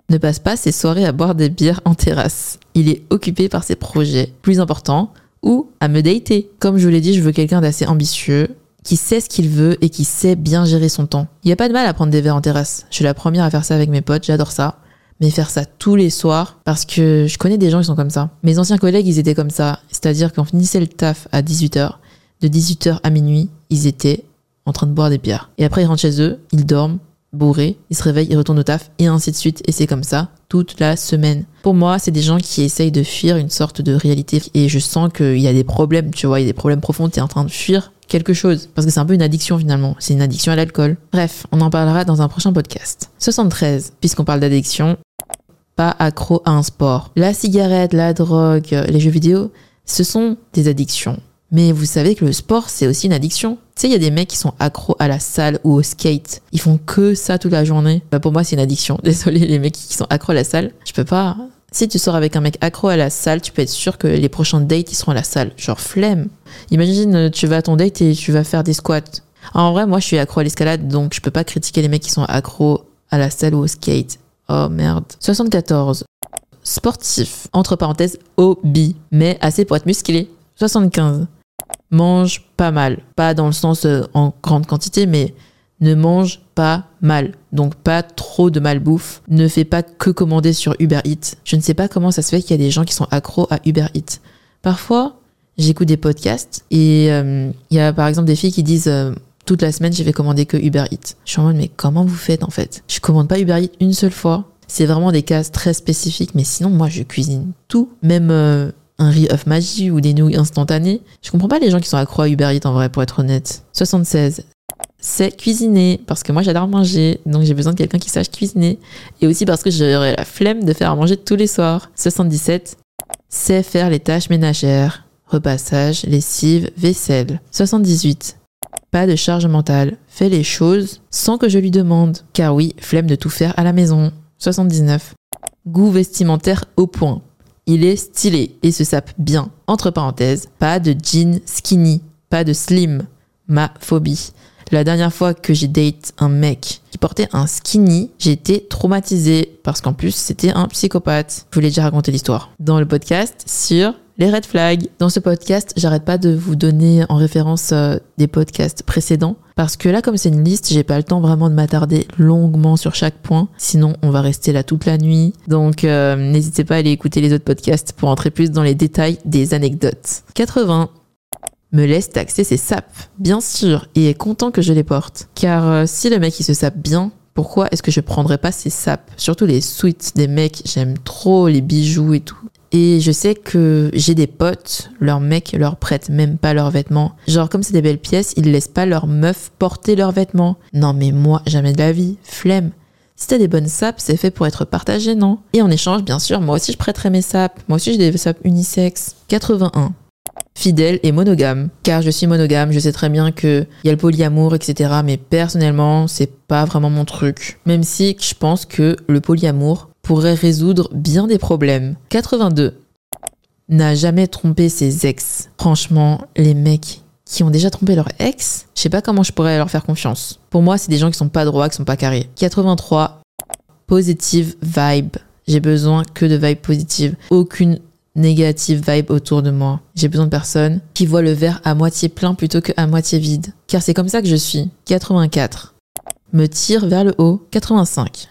ne passe pas ses soirées à boire des bières en terrasse. Il est occupé par ses projets plus importants ou à me dater. Comme je vous l'ai dit, je veux quelqu'un d'assez ambitieux, qui sait ce qu'il veut et qui sait bien gérer son temps. Il n'y a pas de mal à prendre des verres en terrasse. Je suis la première à faire ça avec mes potes, j'adore ça. Mais faire ça tous les soirs, parce que je connais des gens qui sont comme ça. Mes anciens collègues, ils étaient comme ça. C'est-à-dire qu'on finissait le taf à 18h. De 18h à minuit, ils étaient en train de boire des bières. Et après, ils rentrent chez eux, ils dorment, bourré, il se réveille, il retourne au taf, et ainsi de suite. Et c'est comme ça toute la semaine. Pour moi, c'est des gens qui essayent de fuir une sorte de réalité. Et je sens qu'il y a des problèmes, tu vois, il y a des problèmes profonds, tu es en train de fuir quelque chose. Parce que c'est un peu une addiction finalement. C'est une addiction à l'alcool. Bref, on en parlera dans un prochain podcast. 73, puisqu'on parle d'addiction, pas accro à un sport. La cigarette, la drogue, les jeux vidéo, ce sont des addictions. Mais vous savez que le sport, c'est aussi une addiction. Tu sais, il y a des mecs qui sont accros à la salle ou au skate. Ils font que ça toute la journée. Bah, pour moi, c'est une addiction. *laughs* Désolé, les mecs qui sont accros à la salle. Je peux pas. Si tu sors avec un mec accro à la salle, tu peux être sûr que les prochains dates, ils seront à la salle. Genre flemme. Imagine, tu vas à ton date et tu vas faire des squats. En vrai, moi, je suis accro à l'escalade, donc je peux pas critiquer les mecs qui sont accros à la salle ou au skate. Oh merde. 74. Sportif, entre parenthèses, hobby, mais assez pour être musclé. 75. Mange pas mal. Pas dans le sens euh, en grande quantité, mais ne mange pas mal. Donc pas trop de malbouffe. Ne fais pas que commander sur Uber Eats. Je ne sais pas comment ça se fait qu'il y a des gens qui sont accros à Uber Eats. Parfois, j'écoute des podcasts et euh, il y a par exemple des filles qui disent euh, toute la semaine, je vais commander que Uber Eats. Je suis en mode, mais comment vous faites en fait? Je commande pas Uber Eats une seule fois. C'est vraiment des cas très spécifiques, mais sinon, moi, je cuisine tout. Même un riz œuf magie ou des nouilles instantanées. Je comprends pas les gens qui sont accro à Uber Eats en vrai, pour être honnête. 76. C'est cuisiner, parce que moi j'adore manger, donc j'ai besoin de quelqu'un qui sache cuisiner. Et aussi parce que j'aurais la flemme de faire à manger tous les soirs. 77. C'est faire les tâches ménagères, repassage, lessive, vaisselle. 78. Pas de charge mentale. Fais les choses sans que je lui demande. Car oui, flemme de tout faire à la maison. 79. Goût vestimentaire au point. Il est stylé et se sape bien. Entre parenthèses, pas de jean skinny, pas de slim. Ma phobie. La dernière fois que j'ai date un mec qui portait un skinny, j'ai été traumatisée parce qu'en plus c'était un psychopathe. Je vous l'ai déjà raconté l'histoire dans le podcast sur les red flags. Dans ce podcast, j'arrête pas de vous donner en référence euh, des podcasts précédents parce que là, comme c'est une liste, j'ai pas le temps vraiment de m'attarder longuement sur chaque point. Sinon, on va rester là toute la nuit. Donc, euh, n'hésitez pas à aller écouter les autres podcasts pour entrer plus dans les détails des anecdotes. 80 me laisse taxer ses sapes, bien sûr, et est content que je les porte. Car euh, si le mec il se sape bien, pourquoi est-ce que je prendrais pas ses sapes? Surtout les suites des mecs, j'aime trop les bijoux et tout. Et je sais que j'ai des potes, leurs mecs leur prêtent même pas leurs vêtements. Genre comme c'est des belles pièces, ils laissent pas leurs meufs porter leurs vêtements. Non mais moi, jamais de la vie, flemme. Si t'as des bonnes sapes, c'est fait pour être partagé, non? Et en échange, bien sûr, moi aussi je prêterai mes sapes. Moi aussi j'ai des sapes unisexes. 81 fidèle et monogame. Car je suis monogame, je sais très bien que y a le polyamour, etc. Mais personnellement, c'est pas vraiment mon truc. Même si je pense que le polyamour pourrait résoudre bien des problèmes. 82. N'a jamais trompé ses ex. Franchement, les mecs qui ont déjà trompé leur ex, je sais pas comment je pourrais leur faire confiance. Pour moi, c'est des gens qui sont pas droits, qui sont pas carrés. 83. Positive vibe. J'ai besoin que de vibe positive. Aucune négative vibe autour de moi. J'ai besoin de personnes qui voient le verre à moitié plein plutôt qu'à moitié vide. Car c'est comme ça que je suis. 84. Me tire vers le haut. 85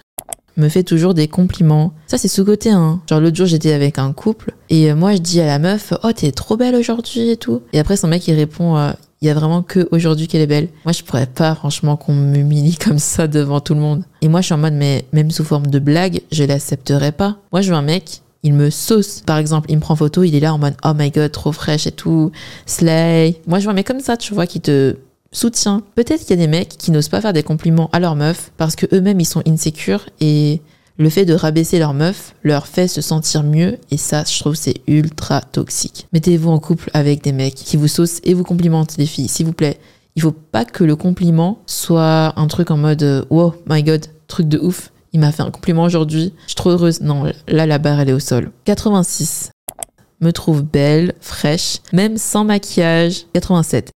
me fait toujours des compliments. Ça, c'est sous-côté, hein. Genre, l'autre jour, j'étais avec un couple, et euh, moi, je dis à la meuf, oh, t'es trop belle aujourd'hui et tout. Et après, son mec, il répond, euh, il y a vraiment que aujourd'hui qu'elle est belle. Moi, je pourrais pas, franchement, qu'on m'humilie *laughs* comme ça devant tout le monde. Et moi, je suis en mode, mais même sous forme de blague, je l'accepterai pas. Moi, je veux un mec il me sauce. Par exemple, il me prend photo, il est là en mode oh my god, trop fraîche et tout, slay. Moi, je vois un mec comme ça, tu vois, qui te soutient. Peut-être qu'il y a des mecs qui n'osent pas faire des compliments à leur meuf parce que eux-mêmes ils sont insécures et le fait de rabaisser leur meuf leur fait se sentir mieux et ça, je trouve, c'est ultra toxique. Mettez-vous en couple avec des mecs qui vous saucent et vous complimentent, les filles, s'il vous plaît. Il faut pas que le compliment soit un truc en mode oh my god, truc de ouf. Il m'a fait un compliment aujourd'hui. Je suis trop heureuse. Non, là, la barre, elle est au sol. 86. Me trouve belle, fraîche, même sans maquillage. 87.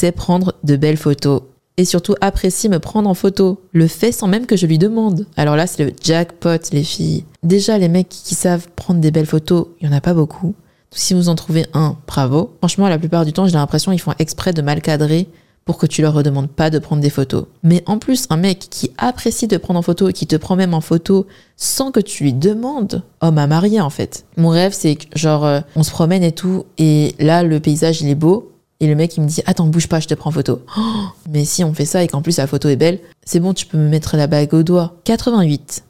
C'est prendre de belles photos. Et surtout apprécie me prendre en photo. Le fait sans même que je lui demande. Alors là, c'est le jackpot, les filles. Déjà, les mecs qui savent prendre des belles photos, il n'y en a pas beaucoup. Si vous en trouvez un, bravo. Franchement, la plupart du temps, j'ai l'impression qu'ils font exprès de mal cadrer pour que tu leur redemandes pas de prendre des photos. Mais en plus, un mec qui apprécie de prendre en photo et qui te prend même en photo sans que tu lui demandes, homme à marier en fait. Mon rêve, c'est que genre, euh, on se promène et tout, et là, le paysage, il est beau, et le mec, il me dit, attends, bouge pas, je te prends en photo. *gasps* mais si on fait ça et qu'en plus la photo est belle, c'est bon, tu peux me mettre la bague au doigt. 88.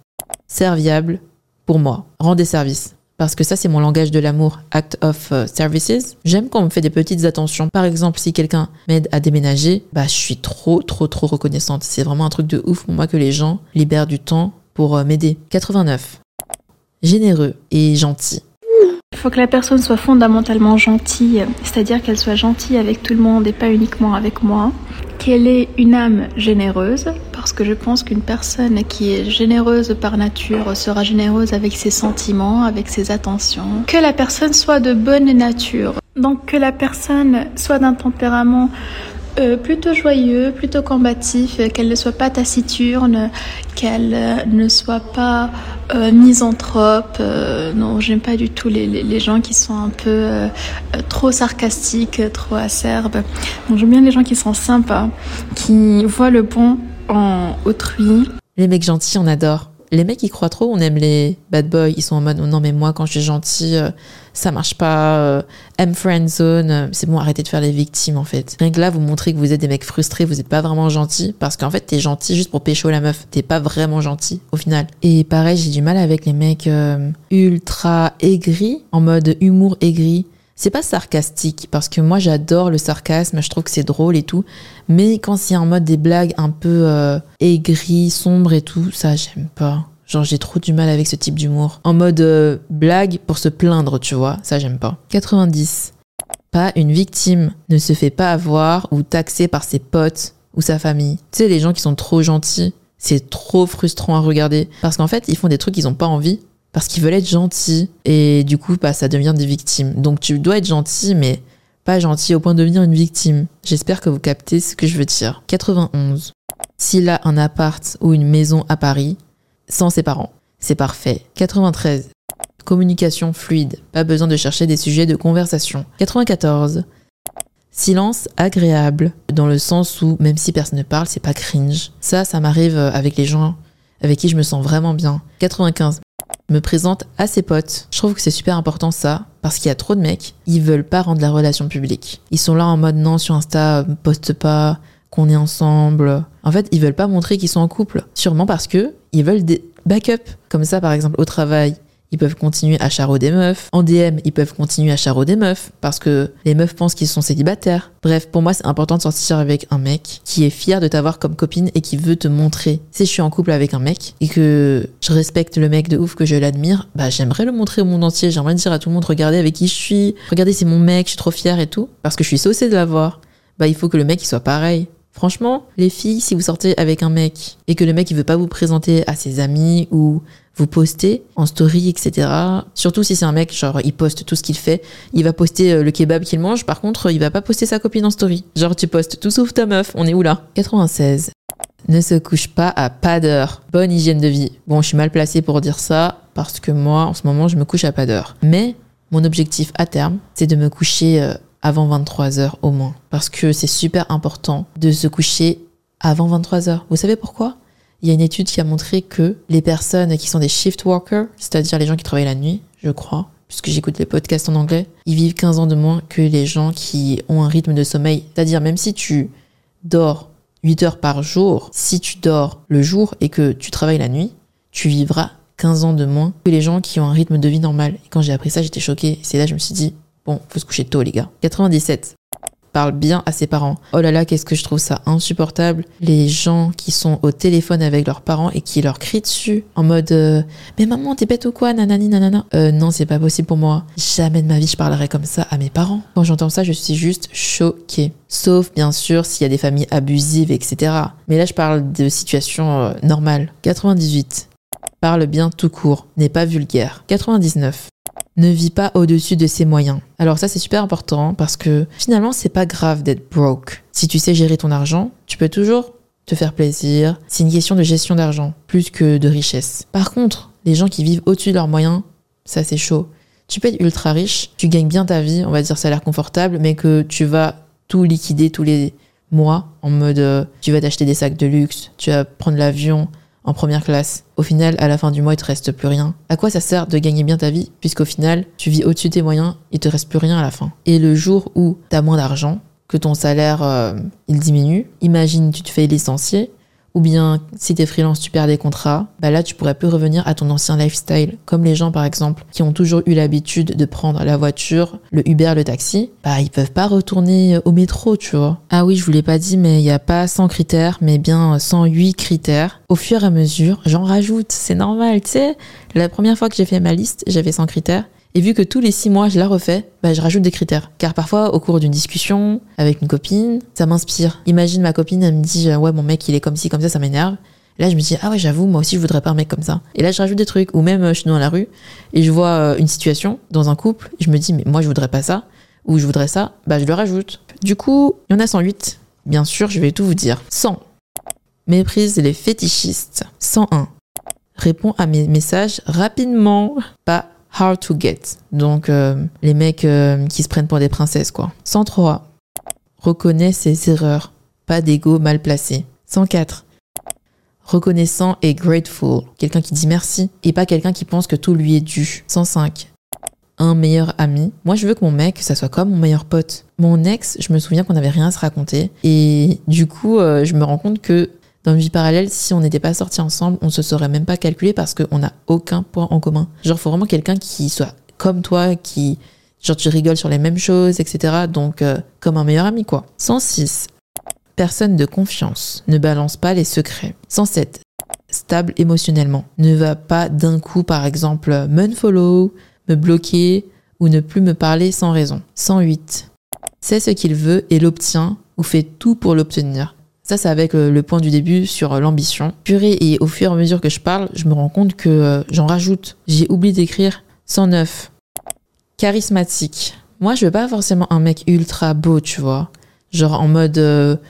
Serviable pour moi. Rendez service parce que ça c'est mon langage de l'amour, act of euh, services. J'aime quand on me fait des petites attentions. Par exemple, si quelqu'un m'aide à déménager, bah je suis trop trop trop reconnaissante. C'est vraiment un truc de ouf pour moi que les gens libèrent du temps pour euh, m'aider. 89. Généreux et gentil. Il faut que la personne soit fondamentalement gentille, c'est-à-dire qu'elle soit gentille avec tout le monde et pas uniquement avec moi. Qu'elle ait une âme généreuse, parce que je pense qu'une personne qui est généreuse par nature sera généreuse avec ses sentiments, avec ses attentions. Que la personne soit de bonne nature, donc que la personne soit d'un tempérament euh, plutôt joyeux, plutôt combatif, euh, qu'elle ne soit pas taciturne, qu'elle euh, ne soit pas misanthrope. non, j'aime pas du tout les, les, les gens qui sont un peu trop sarcastiques, trop acerbes. J'aime bien les gens qui sont sympas, qui voient le bon en autrui. Les mecs gentils, on adore. Les mecs qui croient trop, on aime les bad boys. Ils sont en mode non mais moi quand je suis gentil, ça marche pas. Euh, M friend zone, euh, c'est bon, arrêtez de faire les victimes en fait. Rien que là, vous montrez que vous êtes des mecs frustrés, vous êtes pas vraiment gentils parce qu'en fait t'es gentil juste pour pécho la meuf. T'es pas vraiment gentil au final. Et pareil, j'ai du mal avec les mecs euh, ultra aigris, en mode humour aigri. C'est pas sarcastique parce que moi j'adore le sarcasme, je trouve que c'est drôle et tout. Mais quand c'est en mode des blagues un peu euh, aigries, sombres et tout, ça j'aime pas. Genre j'ai trop du mal avec ce type d'humour. En mode euh, blague pour se plaindre, tu vois, ça j'aime pas. 90. Pas une victime ne se fait pas avoir ou taxer par ses potes ou sa famille. Tu sais les gens qui sont trop gentils, c'est trop frustrant à regarder parce qu'en fait ils font des trucs qu'ils ont pas envie parce qu'ils veulent être gentils et du coup bah, ça devient des victimes. Donc tu dois être gentil mais pas gentil au point de devenir une victime. J'espère que vous captez ce que je veux dire. 91. S'il a un appart ou une maison à Paris sans ses parents, c'est parfait. 93. Communication fluide, pas besoin de chercher des sujets de conversation. 94. Silence agréable, dans le sens où même si personne ne parle, c'est pas cringe. Ça, ça m'arrive avec les gens avec qui je me sens vraiment bien. 95 me présente à ses potes. Je trouve que c'est super important ça, parce qu'il y a trop de mecs, ils veulent pas rendre la relation publique. Ils sont là en mode non, sur Insta, poste pas, qu'on est ensemble. En fait, ils veulent pas montrer qu'ils sont en couple. Sûrement parce que ils veulent des backups. Comme ça, par exemple, au travail, ils peuvent continuer à charrer des meufs. En DM, ils peuvent continuer à charrer des meufs parce que les meufs pensent qu'ils sont célibataires. Bref, pour moi, c'est important de sortir avec un mec qui est fier de t'avoir comme copine et qui veut te montrer. Si je suis en couple avec un mec et que je respecte le mec de ouf, que je l'admire, bah j'aimerais le montrer au monde entier. J'aimerais dire à tout le monde, regardez avec qui je suis. Regardez, c'est mon mec, je suis trop fière et tout. Parce que je suis saucée de l'avoir. Bah il faut que le mec il soit pareil. Franchement, les filles, si vous sortez avec un mec et que le mec il veut pas vous présenter à ses amis ou vous postez en story, etc. Surtout si c'est un mec, genre il poste tout ce qu'il fait, il va poster euh, le kebab qu'il mange, par contre il va pas poster sa copine en story. Genre tu postes tout sauf ta meuf, on est où là? 96. Ne se couche pas à pas d'heure. Bonne hygiène de vie. Bon, je suis mal placée pour dire ça parce que moi, en ce moment, je me couche à pas d'heure. Mais mon objectif à terme, c'est de me coucher euh, avant 23 heures au moins. Parce que c'est super important de se coucher avant 23 heures. Vous savez pourquoi? Il y a une étude qui a montré que les personnes qui sont des shift workers, c'est-à-dire les gens qui travaillent la nuit, je crois, puisque j'écoute les podcasts en anglais, ils vivent 15 ans de moins que les gens qui ont un rythme de sommeil. C'est-à-dire même si tu dors 8 heures par jour, si tu dors le jour et que tu travailles la nuit, tu vivras 15 ans de moins que les gens qui ont un rythme de vie normal. Et quand j'ai appris ça, j'étais choquée. C'est là que je me suis dit, bon, faut se coucher tôt les gars. 97 parle bien à ses parents. Oh là là, qu'est-ce que je trouve ça insupportable. Les gens qui sont au téléphone avec leurs parents et qui leur crient dessus en mode euh, Mais maman, t'es bête ou quoi? Nanani, nanana. Euh, non, c'est pas possible pour moi. Jamais de ma vie je parlerai comme ça à mes parents. Quand j'entends ça, je suis juste choquée. Sauf, bien sûr, s'il y a des familles abusives, etc. Mais là, je parle de situations euh, normales. 98. Parle bien tout court, n'est pas vulgaire. 99 ne vit pas au-dessus de ses moyens. Alors ça c'est super important parce que finalement c'est pas grave d'être broke. Si tu sais gérer ton argent, tu peux toujours te faire plaisir. C'est une question de gestion d'argent plus que de richesse. Par contre, les gens qui vivent au-dessus de leurs moyens, ça c'est chaud. Tu peux être ultra riche, tu gagnes bien ta vie, on va dire salaire confortable, mais que tu vas tout liquider tous les mois en mode euh, tu vas t'acheter des sacs de luxe, tu vas prendre l'avion, en première classe. Au final, à la fin du mois, il te reste plus rien. À quoi ça sert de gagner bien ta vie puisqu'au final, tu vis au-dessus de tes moyens, il te reste plus rien à la fin. Et le jour où tu as moins d'argent, que ton salaire euh, il diminue, imagine tu te fais licencier ou bien si t'es freelance tu perds des contrats, bah là tu pourrais plus revenir à ton ancien lifestyle. Comme les gens par exemple qui ont toujours eu l'habitude de prendre la voiture, le Uber, le taxi, bah ils peuvent pas retourner au métro, tu vois. Ah oui, je vous l'ai pas dit, mais il y a pas 100 critères, mais bien 108 critères. Au fur et à mesure, j'en rajoute, c'est normal, tu sais. La première fois que j'ai fait ma liste, j'avais 100 critères. Et vu que tous les six mois je la refais, bah, je rajoute des critères. Car parfois, au cours d'une discussion avec une copine, ça m'inspire. Imagine ma copine, elle me dit Ouais, mon mec, il est comme ci, comme ça, ça m'énerve. Là, je me dis Ah ouais, j'avoue, moi aussi, je voudrais pas un mec comme ça. Et là, je rajoute des trucs. Ou même, euh, je suis dans la rue et je vois euh, une situation dans un couple, je me dis Mais moi, je voudrais pas ça. Ou je voudrais ça, bah, je le rajoute. Du coup, il y en a 108. Bien sûr, je vais tout vous dire. 100. Méprise les fétichistes. 101. Réponds à mes messages rapidement, pas hard to get. Donc euh, les mecs euh, qui se prennent pour des princesses quoi. 103. Reconnais ses erreurs, pas d'ego mal placé. 104. Reconnaissant et grateful, quelqu'un qui dit merci et pas quelqu'un qui pense que tout lui est dû. 105 un meilleur ami. Moi, je veux que mon mec, ça soit comme mon meilleur pote. Mon ex, je me souviens qu'on n'avait rien à se raconter. Et du coup, euh, je me rends compte que dans une vie parallèle, si on n'était pas sortis ensemble, on se serait même pas calculé parce qu'on n'a aucun point en commun. Genre, faut vraiment quelqu'un qui soit comme toi, qui, genre, tu rigoles sur les mêmes choses, etc. Donc, euh, comme un meilleur ami, quoi. 106. Personne de confiance. Ne balance pas les secrets. 107. Stable émotionnellement. Ne va pas d'un coup, par exemple, me follow, me bloquer ou ne plus me parler sans raison. 108. Sait ce qu'il veut et l'obtient ou fait tout pour l'obtenir. Ça, c'est avec euh, le point du début sur euh, l'ambition. Purée, et au fur et à mesure que je parle, je me rends compte que euh, j'en rajoute. J'ai oublié d'écrire 109. Charismatique. Moi, je veux pas forcément un mec ultra beau, tu vois. Genre en mode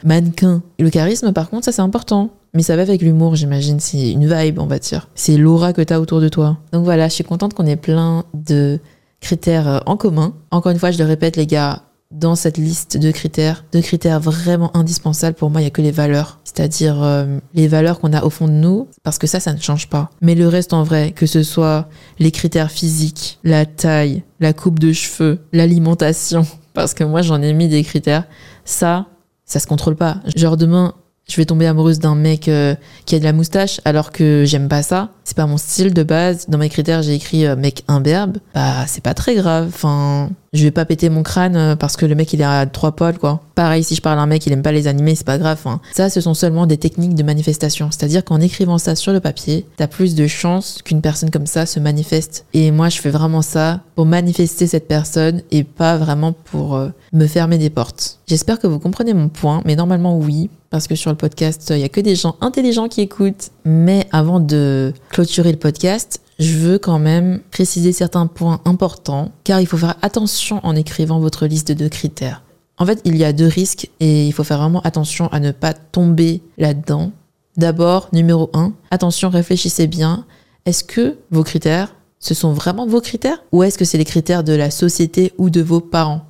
mannequin. Le charisme, par contre, ça, c'est important. Mais ça va avec l'humour, j'imagine. C'est une vibe, on va dire. C'est l'aura que t'as autour de toi. Donc voilà, je suis contente qu'on ait plein de critères en commun. Encore une fois, je le répète, les gars, dans cette liste de critères, de critères vraiment indispensables pour moi, il y a que les valeurs, c'est-à-dire euh, les valeurs qu'on a au fond de nous, parce que ça, ça ne change pas. Mais le reste en vrai, que ce soit les critères physiques, la taille, la coupe de cheveux, l'alimentation, *laughs* parce que moi j'en ai mis des critères, ça, ça se contrôle pas. Genre demain, je vais tomber amoureuse d'un mec euh, qui a de la moustache alors que j'aime pas ça. C'est pas mon style de base. Dans mes critères, j'ai écrit euh, mec imberbe. Bah, c'est pas très grave. Enfin, je vais pas péter mon crâne euh, parce que le mec il est à trois poils quoi. Pareil, si je parle à un mec il aime pas les animés, c'est pas grave. Hein. Ça, ce sont seulement des techniques de manifestation. C'est-à-dire qu'en écrivant ça sur le papier, t'as plus de chances qu'une personne comme ça se manifeste. Et moi, je fais vraiment ça pour manifester cette personne et pas vraiment pour me fermer des portes. J'espère que vous comprenez mon point, mais normalement oui parce que sur le podcast, il y a que des gens intelligents qui écoutent. Mais avant de clôturer le podcast, je veux quand même préciser certains points importants, car il faut faire attention en écrivant votre liste de critères. En fait, il y a deux risques et il faut faire vraiment attention à ne pas tomber là-dedans. D'abord, numéro un, attention, réfléchissez bien. Est-ce que vos critères, ce sont vraiment vos critères ou est-ce que c'est les critères de la société ou de vos parents?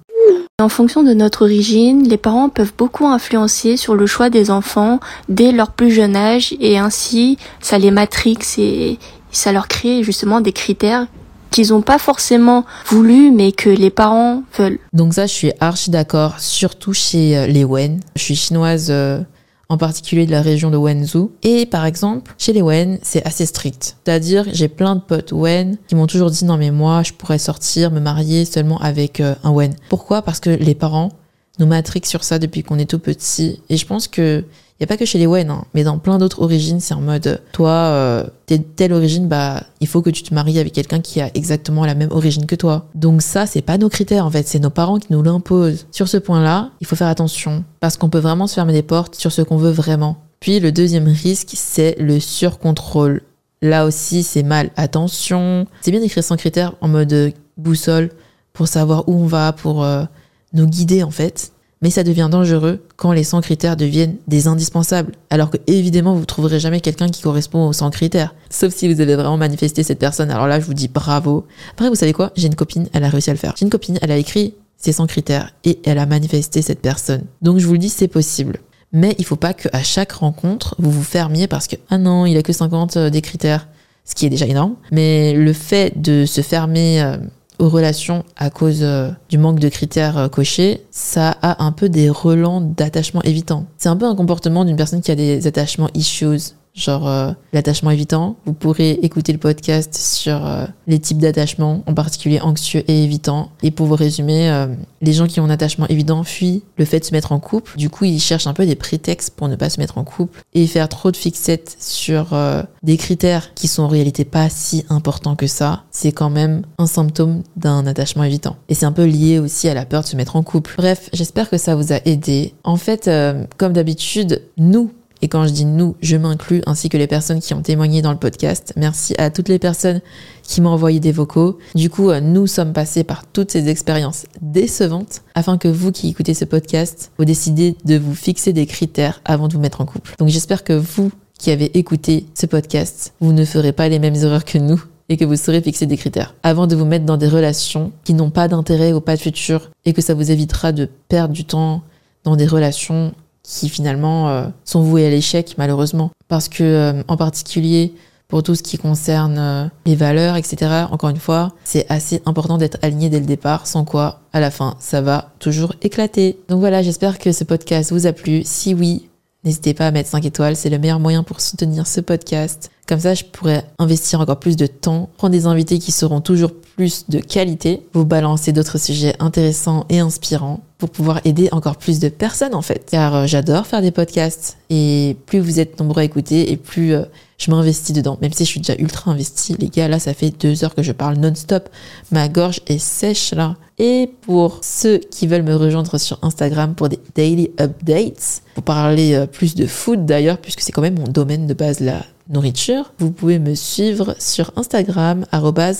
En fonction de notre origine, les parents peuvent beaucoup influencer sur le choix des enfants dès leur plus jeune âge et ainsi ça les matrix et ça leur crée justement des critères qu'ils n'ont pas forcément voulu mais que les parents veulent. Donc ça je suis archi d'accord, surtout chez euh, les Wen. Je suis chinoise euh, en particulier de la région de Wenzhou. Et par exemple, chez les Wen, c'est assez strict. C'est-à-dire, j'ai plein de potes Wen qui m'ont toujours dit non mais moi, je pourrais sortir, me marier seulement avec euh, un Wen. Pourquoi? Parce que les parents nous matrixent sur ça depuis qu'on est tout petit. Et je pense que il y a pas que chez les Wen, hein, mais dans plein d'autres origines, c'est en mode, toi, euh, t'es de telle origine, bah, il faut que tu te maries avec quelqu'un qui a exactement la même origine que toi. Donc ça, c'est pas nos critères, en fait, c'est nos parents qui nous l'imposent. Sur ce point-là, il faut faire attention, parce qu'on peut vraiment se fermer des portes sur ce qu'on veut vraiment. Puis le deuxième risque, c'est le surcontrôle. Là aussi, c'est mal. Attention. C'est bien d'écrire sans critères en mode boussole pour savoir où on va, pour euh, nous guider en fait mais ça devient dangereux quand les 100 critères deviennent des indispensables. Alors que évidemment, vous trouverez jamais quelqu'un qui correspond aux 100 critères. Sauf si vous avez vraiment manifesté cette personne. Alors là, je vous dis bravo. Après, vous savez quoi? J'ai une copine, elle a réussi à le faire. J'ai une copine, elle a écrit ses 100 critères et elle a manifesté cette personne. Donc je vous le dis, c'est possible. Mais il faut pas qu'à chaque rencontre, vous vous fermiez parce que, ah non, il a que 50 euh, des critères. Ce qui est déjà énorme. Mais le fait de se fermer euh, aux relations à cause euh, du manque de critères euh, cochés, ça a un peu des relents d'attachement évitant. C'est un peu un comportement d'une personne qui a des attachements issues genre euh, l'attachement évitant. Vous pourrez écouter le podcast sur euh, les types d'attachement, en particulier anxieux et évitant. Et pour vous résumer, euh, les gens qui ont un attachement évident fuient le fait de se mettre en couple. Du coup, ils cherchent un peu des prétextes pour ne pas se mettre en couple et faire trop de fixettes sur des critères qui sont en réalité pas si importants que ça. C'est quand même un symptôme d'un attachement évitant. Et c'est un peu lié aussi à la peur de se mettre en couple. Bref, j'espère que ça vous a aidé. En fait, comme d'habitude, nous, Et quand je dis nous, je m'inclus, ainsi que les personnes qui ont témoigné dans le podcast. Merci à toutes les personnes qui m'ont envoyé des vocaux. Du coup, euh, nous sommes passés par toutes ces expériences décevantes afin que vous qui écoutez ce podcast, vous décidez de vous fixer des critères avant de vous mettre en couple. Donc j'espère que vous qui avez écouté ce podcast, vous ne ferez pas les mêmes erreurs que nous et que vous saurez fixer des critères avant de vous mettre dans des relations qui n'ont pas d'intérêt ou pas de futur et que ça vous évitera de perdre du temps dans des relations qui finalement euh, sont vouées à l'échec malheureusement parce que euh, en particulier pour tout ce qui concerne euh, les valeurs, etc. Encore une fois, c'est assez important d'être aligné dès le départ, sans quoi, à la fin, ça va toujours éclater. Donc voilà, j'espère que ce podcast vous a plu. Si oui, n'hésitez pas à mettre 5 étoiles, c'est le meilleur moyen pour soutenir ce podcast. Comme ça, je pourrais investir encore plus de temps, prendre des invités qui seront toujours plus de qualité, vous balancer d'autres sujets intéressants et inspirants pour pouvoir aider encore plus de personnes en fait. Car euh, j'adore faire des podcasts et plus vous êtes nombreux à écouter et plus euh, je m'investis dedans. Même si je suis déjà ultra investi, les gars, là ça fait deux heures que je parle non-stop. Ma gorge est sèche là. Et pour ceux qui veulent me rejoindre sur Instagram pour des daily updates, pour parler euh, plus de food d'ailleurs, puisque c'est quand même mon domaine de base là nourriture, vous pouvez me suivre sur Instagram,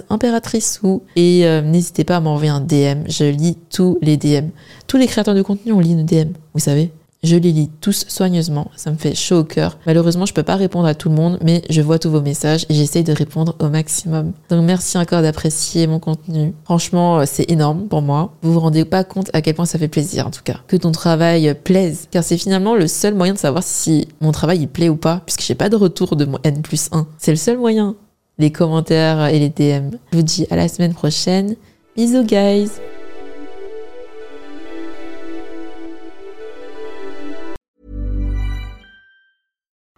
impératriceu, et euh, n'hésitez pas à m'envoyer un DM, je lis tous les DM. Tous les créateurs de contenu, on lit nos DM, vous savez je les lis tous soigneusement, ça me fait chaud au cœur. Malheureusement, je peux pas répondre à tout le monde, mais je vois tous vos messages et j'essaye de répondre au maximum. Donc merci encore d'apprécier mon contenu. Franchement, euh, c'est énorme pour moi. Vous vous rendez pas compte à quel point ça fait plaisir en tout cas. Que ton travail plaise, car c'est finalement le seul moyen de savoir si mon travail il plaît ou pas, puisque j'ai pas de retour de mon N plus 1. C'est le seul moyen. Les commentaires et les DM. Je vous dis à la semaine prochaine. Bisous guys